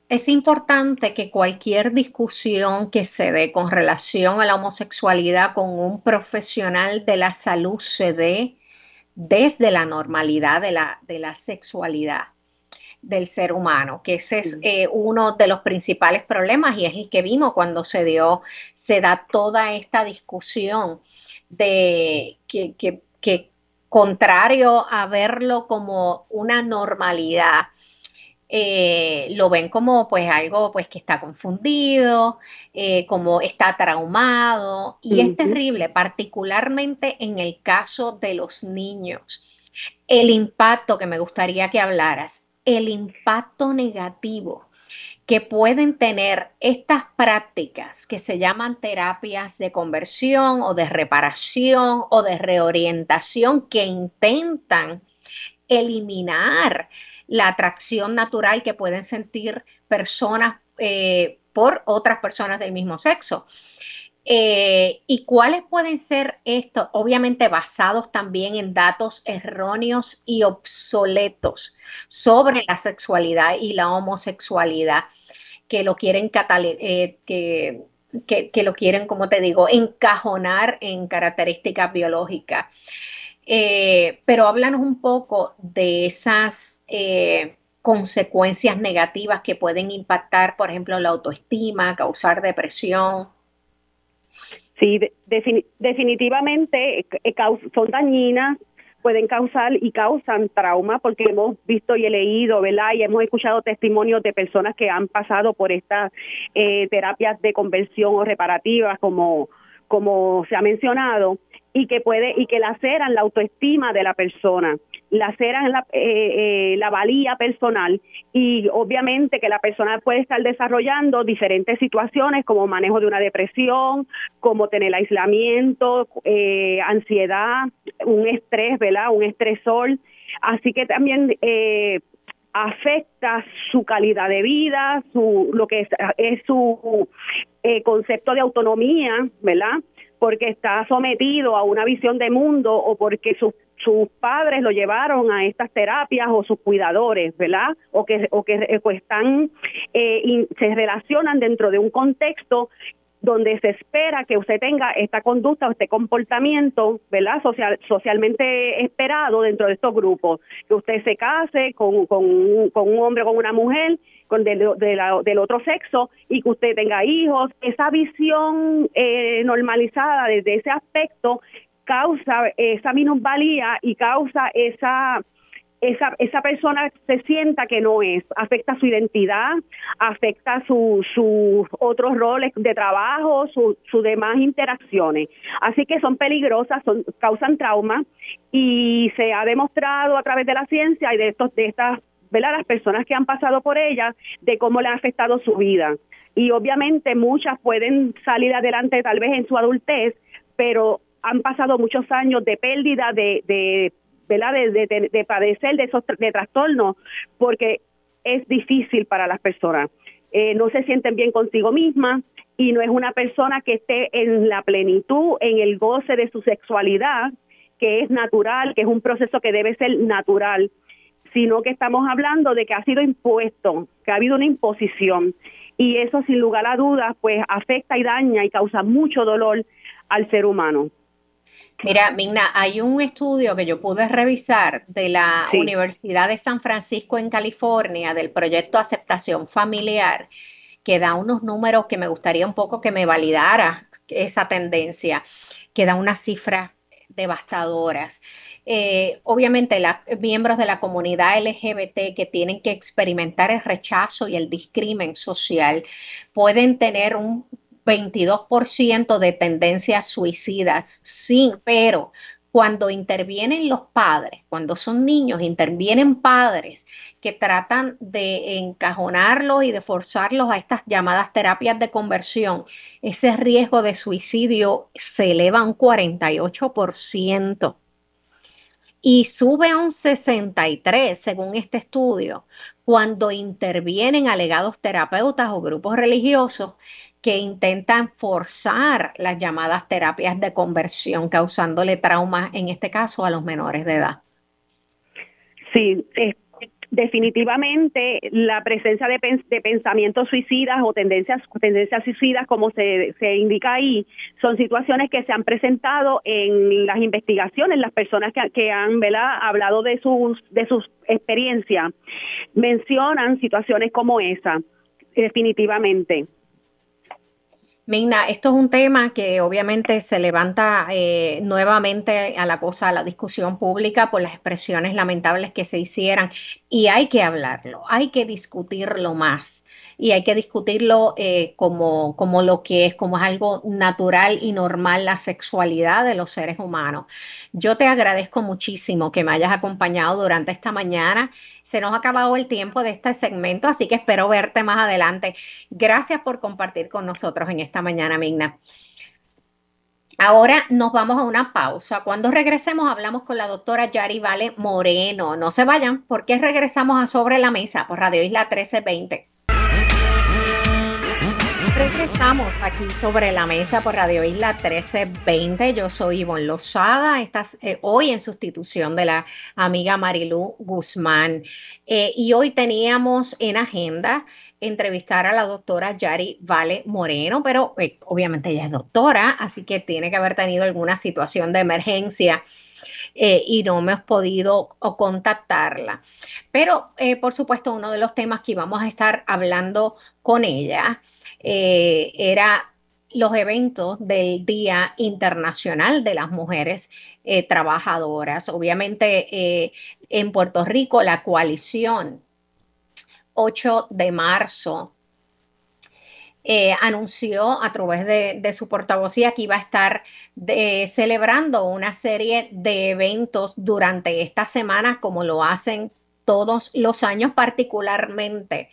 Es importante que cualquier discusión que se dé con relación a la homosexualidad con un profesional de la salud se dé desde la normalidad de la, de la sexualidad del ser humano, que ese es eh, uno de los principales problemas y es el que vimos cuando se dio, se da toda esta discusión de que, que, contrario a verlo como una normalidad, eh, lo ven como pues algo pues que está confundido, eh, como está traumado y es terrible, particularmente en el caso de los niños. El impacto que me gustaría que hablaras el impacto negativo que pueden tener estas prácticas que se llaman terapias de conversión o de reparación o de reorientación que intentan eliminar la atracción natural que pueden sentir personas eh, por otras personas del mismo sexo. Eh, ¿Y cuáles pueden ser estos? Obviamente basados también en datos erróneos y obsoletos sobre la sexualidad y la homosexualidad, que lo quieren eh, que, lo quieren, como te digo, encajonar en características biológicas. Eh, pero háblanos un poco de esas consecuencias negativas que pueden impactar, por ejemplo, la autoestima, causar depresión.
Sí, definitivamente eh, son dañinas, pueden causar y causan trauma porque hemos visto y he leído, ¿verdad? Y hemos escuchado testimonios de personas que han pasado por estas terapias de conversión o reparativas como, como se ha mencionado y que puede y que laceran la autoestima de la persona, laceran la, eh, eh, la valía personal y obviamente que la persona puede estar desarrollando diferentes situaciones como manejo de una depresión, como tener aislamiento, eh, ansiedad, un estrés, ¿verdad? Un estresor. Así que también afecta su calidad de vida, su lo que es, es su concepto de autonomía, ¿verdad? Porque está sometido a una visión de mundo o porque sus sus padres lo llevaron a estas terapias o sus cuidadores, ¿verdad? O que, o que eh, pues están, eh, se relacionan dentro de un contexto donde se espera que usted tenga esta conducta o este comportamiento, ¿verdad? Social, socialmente esperado dentro de estos grupos. Que usted se case con, con, con un hombre o con una mujer con del, otro sexo y que usted tenga hijos. Esa visión eh, normalizada desde ese aspecto causa esa minusvalía y causa esa esa, esa persona se sienta que no es, afecta su identidad, afecta sus otros roles de trabajo, sus demás interacciones. Así que son peligrosas, son, causan trauma y se ha demostrado a través de la ciencia y de estos de estas ¿verdad? Las personas que han pasado por ella, de cómo le ha afectado su vida. Y obviamente muchas pueden salir adelante tal vez en su adultez, pero han pasado muchos años de pérdida de, de ¿verdad? De, de, padecer de esos de trastornos, porque es difícil para las personas. Eh, no se sienten bien consigo mismas y no es una persona que esté en la plenitud, en el goce de su sexualidad, que es natural, que es un proceso que debe ser natural sino que estamos hablando de que ha sido impuesto, que ha habido una imposición y eso sin lugar a dudas pues afecta y daña y causa mucho dolor al ser humano.
Mira, Migna, hay un estudio que yo pude revisar de la Universidad de San Francisco en California del proyecto Aceptación Familiar que da unos números que me gustaría un poco que me validara esa tendencia, que da unas cifras devastadoras. Eh, obviamente, los miembros de la comunidad LGBT que tienen que experimentar el rechazo y el discrimen social pueden tener un 22% de tendencias suicidas, sí, pero cuando intervienen los padres, cuando son niños, intervienen padres que tratan de encajonarlos y de forzarlos a estas llamadas terapias de conversión, ese riesgo de suicidio se eleva un 48% y sube a un 63 según este estudio cuando intervienen alegados terapeutas o grupos religiosos que intentan forzar las llamadas terapias de conversión, causándole trauma, en este caso, a los menores de edad.
Sí, definitivamente la presencia de, pensamientos suicidas o tendencias, tendencias suicidas, como se, se, indica ahí, son situaciones que se han presentado en las investigaciones, las personas que, que han hablado de sus, de sus experiencias, mencionan situaciones como esa, definitivamente.
Migna, esto es un tema que obviamente se levanta eh, nuevamente a la cosa, a la discusión pública por las expresiones lamentables que se hicieran y hay que hablarlo, hay que discutirlo más y hay que discutirlo eh, como, como lo que es, como es algo natural y normal la sexualidad de los seres humanos. Yo te agradezco muchísimo que me hayas acompañado durante esta mañana. Se nos ha acabado el tiempo de este segmento, así que espero verte más adelante. Gracias por compartir con nosotros en esta mañana, Migna. Ahora nos vamos a una pausa. Cuando regresemos hablamos con la doctora Yari Vale Moreno. No se vayan porque regresamos a Sobre la Mesa por Radio Isla 1320. Regresamos aquí sobre la mesa por Radio Isla 1320. Yo soy Ivonne Lozada, estás eh, hoy en sustitución de la amiga Marilú Guzmán. Eh, y hoy teníamos en agenda entrevistar a la doctora Yari Vale Moreno, pero eh, obviamente ella es doctora, así que tiene que haber tenido alguna situación de emergencia y no me he podido contactarla. Pero, por supuesto, uno de los temas que íbamos a estar hablando con ella era los eventos del Día Internacional de las Mujeres Trabajadoras. Obviamente, en Puerto Rico, la coalición 8 de marzo eh, anunció a través de, su portavocía que iba a estar celebrando una serie de eventos durante esta semana, como lo hacen todos los años, particularmente.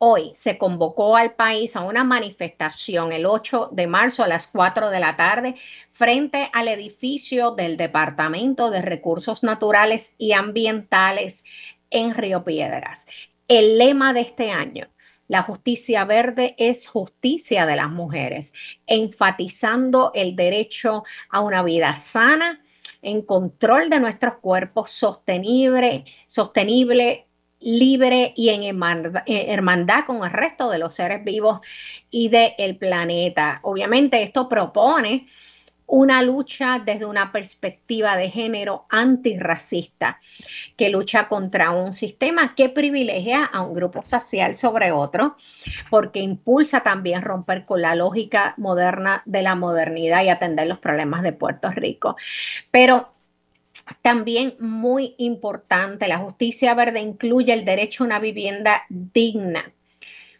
Hoy se convocó al país a una manifestación el 8 de marzo a las 4 de la tarde frente al edificio del Departamento de Recursos Naturales y Ambientales en Río Piedras. El lema de este año, la justicia verde es justicia de las mujeres, enfatizando el derecho a una vida sana, en control de nuestros cuerpos, sostenible, sostenible libre y en hermandad con el resto de los seres vivos y del planeta. Obviamente esto propone una lucha desde una perspectiva de género antirracista, que lucha contra un sistema que privilegia a un grupo social sobre otro, porque impulsa también romper con la lógica moderna de la modernidad y atender los problemas de Puerto Rico. Pero también muy importante, la justicia verde incluye el derecho a una vivienda digna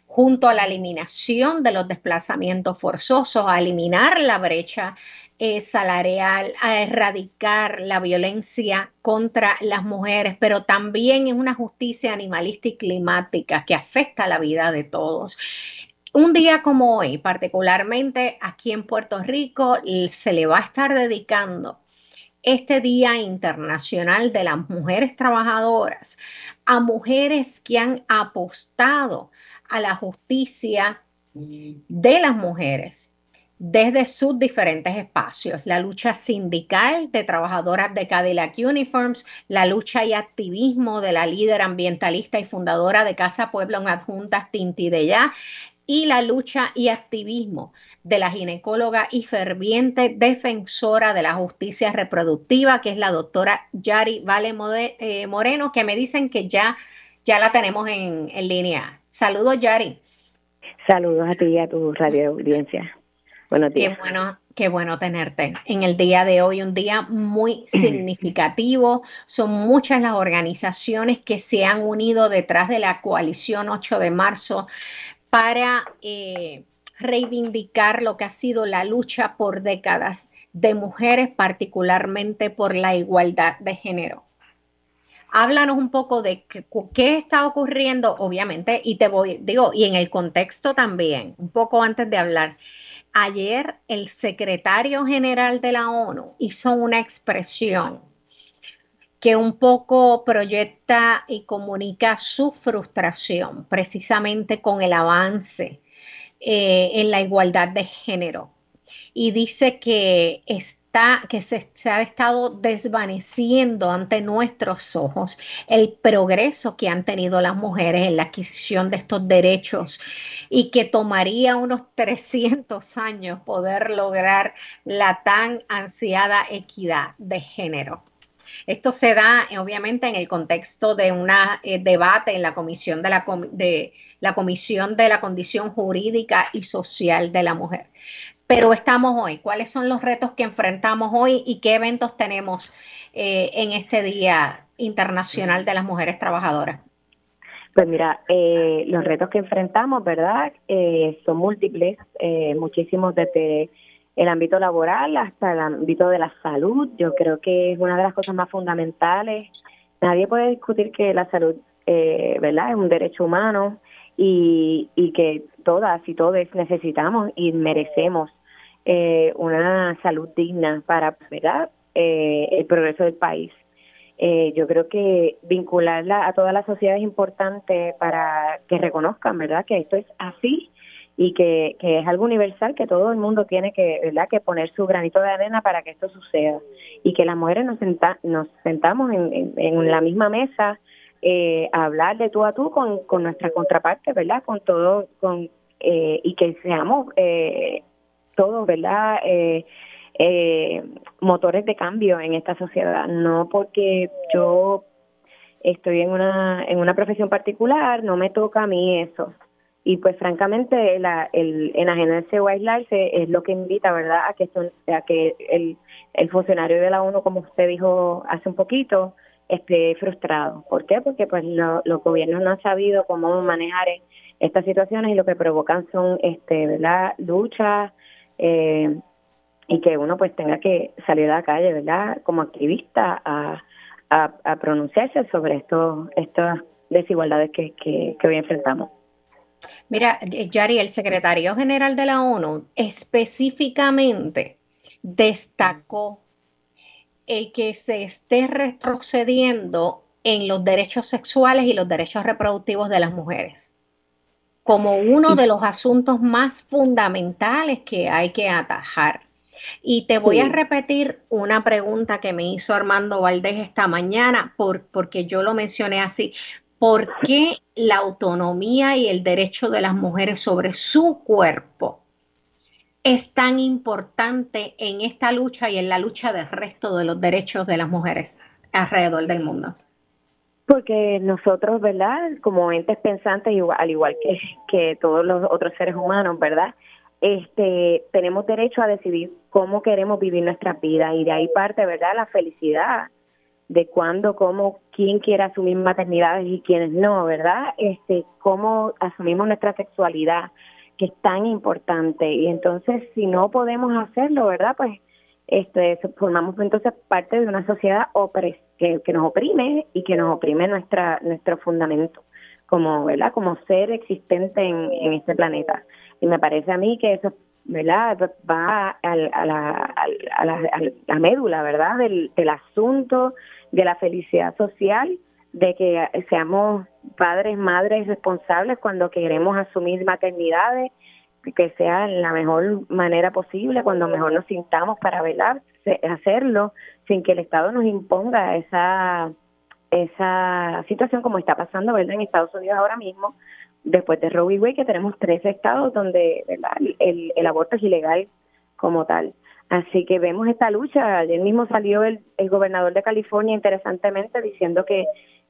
junto a la eliminación de los desplazamientos forzosos, a eliminar la brecha eh, salarial, a erradicar la violencia contra las mujeres, pero también es una justicia animalista y climática que afecta la vida de todos. Un día como hoy, particularmente aquí en Puerto Rico, se le va a estar dedicando este Día Internacional de las Mujeres Trabajadoras a mujeres que han apostado a la justicia de las mujeres desde sus diferentes espacios, la lucha sindical de trabajadoras de Cadillac Uniforms, la lucha y activismo de la líder ambientalista y fundadora de Casa Pueblo en Adjuntas Tinti de Ya, y la lucha y activismo de la ginecóloga y ferviente defensora de la justicia reproductiva, que es la doctora Yari Vale eh, Moreno, que me dicen que ya, ya la tenemos en, en línea. Saludos, Yari.
Saludos a ti y a tu radio audiencia. Buenos
días. Qué bueno, qué bueno tenerte en el día de hoy, un día muy significativo. Son muchas las organizaciones que se han unido detrás de la coalición 8 de marzo para eh, reivindicar lo que ha sido la lucha por décadas de mujeres, particularmente por la igualdad de género. Háblanos un poco de qué, está ocurriendo, obviamente, y te voy, digo, y en el contexto también, un poco antes de hablar. Ayer el secretario general de la ONU hizo una expresión que un poco proyecta y comunica su frustración precisamente con el avance eh, en la igualdad de género. Y dice que está, que se, se, ha estado desvaneciendo ante nuestros ojos el progreso que han tenido las mujeres en la adquisición de estos derechos y que tomaría unos 300 años poder lograr la tan ansiada equidad de género. Esto se da obviamente en el contexto de un eh, debate en la comisión de la, de la Comisión de la Condición Jurídica y Social de la Mujer. Pero estamos hoy. ¿Cuáles son los retos que enfrentamos hoy y qué eventos tenemos eh, en este Día Internacional de las Mujeres Trabajadoras?
Pues mira, eh, los retos que enfrentamos, ¿verdad? son múltiples, muchísimos desde el ámbito laboral hasta el ámbito de la salud. Yo creo que es una de las cosas más fundamentales. Nadie puede discutir que la salud, eh, ¿verdad?, es un derecho humano y, y que todas y todos necesitamos y merecemos eh, una salud digna para, ¿verdad?, eh, el progreso del país. Eh, yo creo que vincularla a toda la sociedad es importante para que reconozcan, ¿verdad?, que esto es así y que, que, es algo universal que todo el mundo tiene que verdad que poner su granito de arena para que esto suceda. Y que las mujeres nos nos sentamos en, en, la misma mesa eh, a hablar de tú a tú con, con nuestra contraparte verdad con todo con eh, y que seamos eh, todos verdad eh, eh, motores de cambio en esta sociedad, no porque yo estoy en una, en una profesión particular, no me toca a mí eso. Y pues francamente la, el enajenarse o aislarse es lo que invita, ¿verdad?, a que, a que el, el funcionario de la ONU, como usted dijo hace un poquito, esté frustrado. ¿Por qué? Porque pues los gobiernos no han sabido cómo manejar estas situaciones y lo que provocan son, este, ¿verdad?, luchas eh, y que uno pues tenga que salir a la calle, ¿verdad?, como activista a a, pronunciarse sobre estos, estas desigualdades que, que, hoy enfrentamos.
Mira, Yari, el secretario general de la ONU específicamente destacó el que se esté retrocediendo en los derechos sexuales y los derechos reproductivos de las mujeres como uno de los asuntos más fundamentales que hay que atajar. Y te voy a repetir una pregunta que me hizo Armando Valdés esta mañana, por, porque yo lo mencioné así. ¿Por qué la autonomía y el derecho de las mujeres sobre su cuerpo es tan importante en esta lucha y en la lucha del resto de los derechos de las mujeres alrededor del mundo?
Porque nosotros, ¿verdad? Como entes pensantes, al igual que, que todos los otros seres humanos, ¿verdad? este, tenemos derecho a decidir cómo queremos vivir nuestra vida y de ahí parte, ¿verdad?, la felicidad de cuándo, cómo, quién quiere asumir maternidades y quiénes no, ¿verdad? Este, cómo asumimos nuestra sexualidad, que es tan importante. Y entonces, si no podemos hacerlo, ¿verdad? Pues este, formamos entonces parte de una sociedad que, que nos oprime y que nos oprime nuestra, nuestro fundamento como, ¿verdad? Como ser existente en, en este planeta. Y me parece a mí que eso ¿verdad? va a, la, a, la, médula, ¿verdad? Del asunto de la felicidad social, de que seamos padres, madres responsables cuando queremos asumir maternidades, que sea la mejor manera posible, cuando mejor nos sintamos para velar, hacerlo sin que el Estado nos imponga esa esa situación como está pasando ¿verdad? en Estados Unidos ahora mismo, después de Roe v. Wade, que tenemos tres estados donde El, el, aborto es ilegal como tal. Así que vemos esta lucha. Ayer mismo salió el, el gobernador de California, interesantemente, diciendo que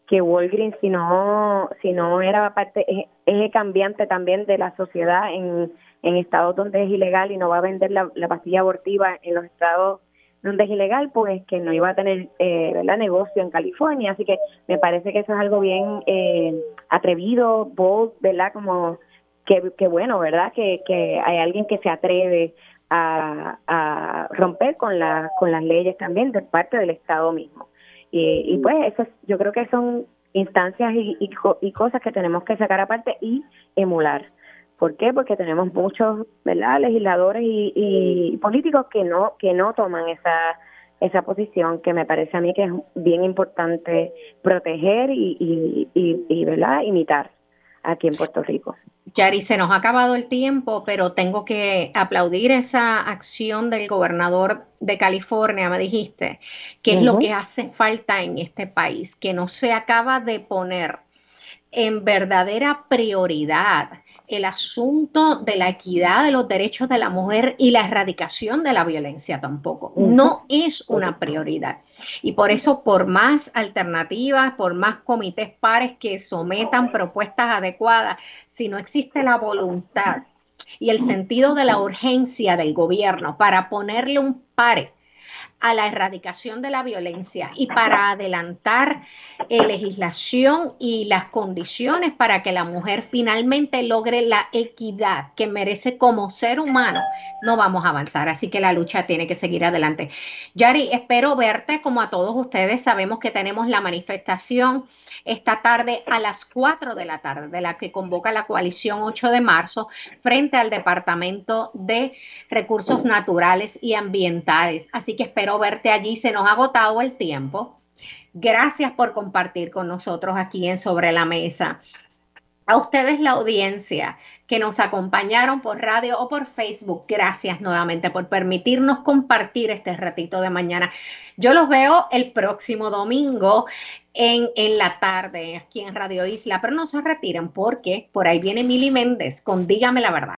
que Walgreens si no si no era parte es, cambiante también de la sociedad en, en estados donde es ilegal y no va a vender la, la pastilla abortiva en los estados donde es ilegal, pues que no iba a tener eh, ¿verdad? negocio en California. Así que me parece que eso es algo bien eh, atrevido, bold, ¿verdad? Como que, que bueno, ¿verdad? Que, que hay alguien que se atreve a, a romper con, la, con las leyes también de parte del Estado mismo. Y, y pues eso yo creo que son instancias y, y, y cosas que tenemos que sacar aparte y emular. ¿Por qué? Porque tenemos muchos ¿verdad? legisladores y, políticos que no que no toman esa esa posición que me parece a mí que es bien importante proteger y, y, y, ¿verdad? imitar aquí en Puerto Rico.
Yari, se nos ha acabado el tiempo, pero tengo que aplaudir esa acción del gobernador de California, me dijiste, que es lo que hace falta en este país, que no se acaba de poner en verdadera prioridad el asunto de la equidad de los derechos de la mujer y la erradicación de la violencia tampoco. No es una prioridad. Y por eso, por más alternativas, por más comités pares que sometan propuestas adecuadas, si no existe la voluntad y el sentido de la urgencia del gobierno para ponerle un pare a la erradicación de la violencia y para adelantar eh, legislación y las condiciones para que la mujer finalmente logre la equidad que merece como ser humano, no vamos a avanzar. Así que la lucha tiene que seguir adelante. Yari, espero verte como a todos ustedes. Sabemos que tenemos la manifestación esta tarde a las 4 de la tarde, de la que convoca la coalición 8 de marzo frente al Departamento de Recursos Naturales y Ambientales. Así que verte allí. Se nos ha agotado el tiempo. Gracias por compartir con nosotros aquí en Sobre la Mesa. A ustedes la audiencia que nos acompañaron por radio o por Facebook, gracias nuevamente por permitirnos compartir este ratito de mañana. Yo los veo el próximo domingo en, en la tarde aquí en Radio Isla, pero no se retiren porque por ahí viene Mili Méndez con Dígame la verdad.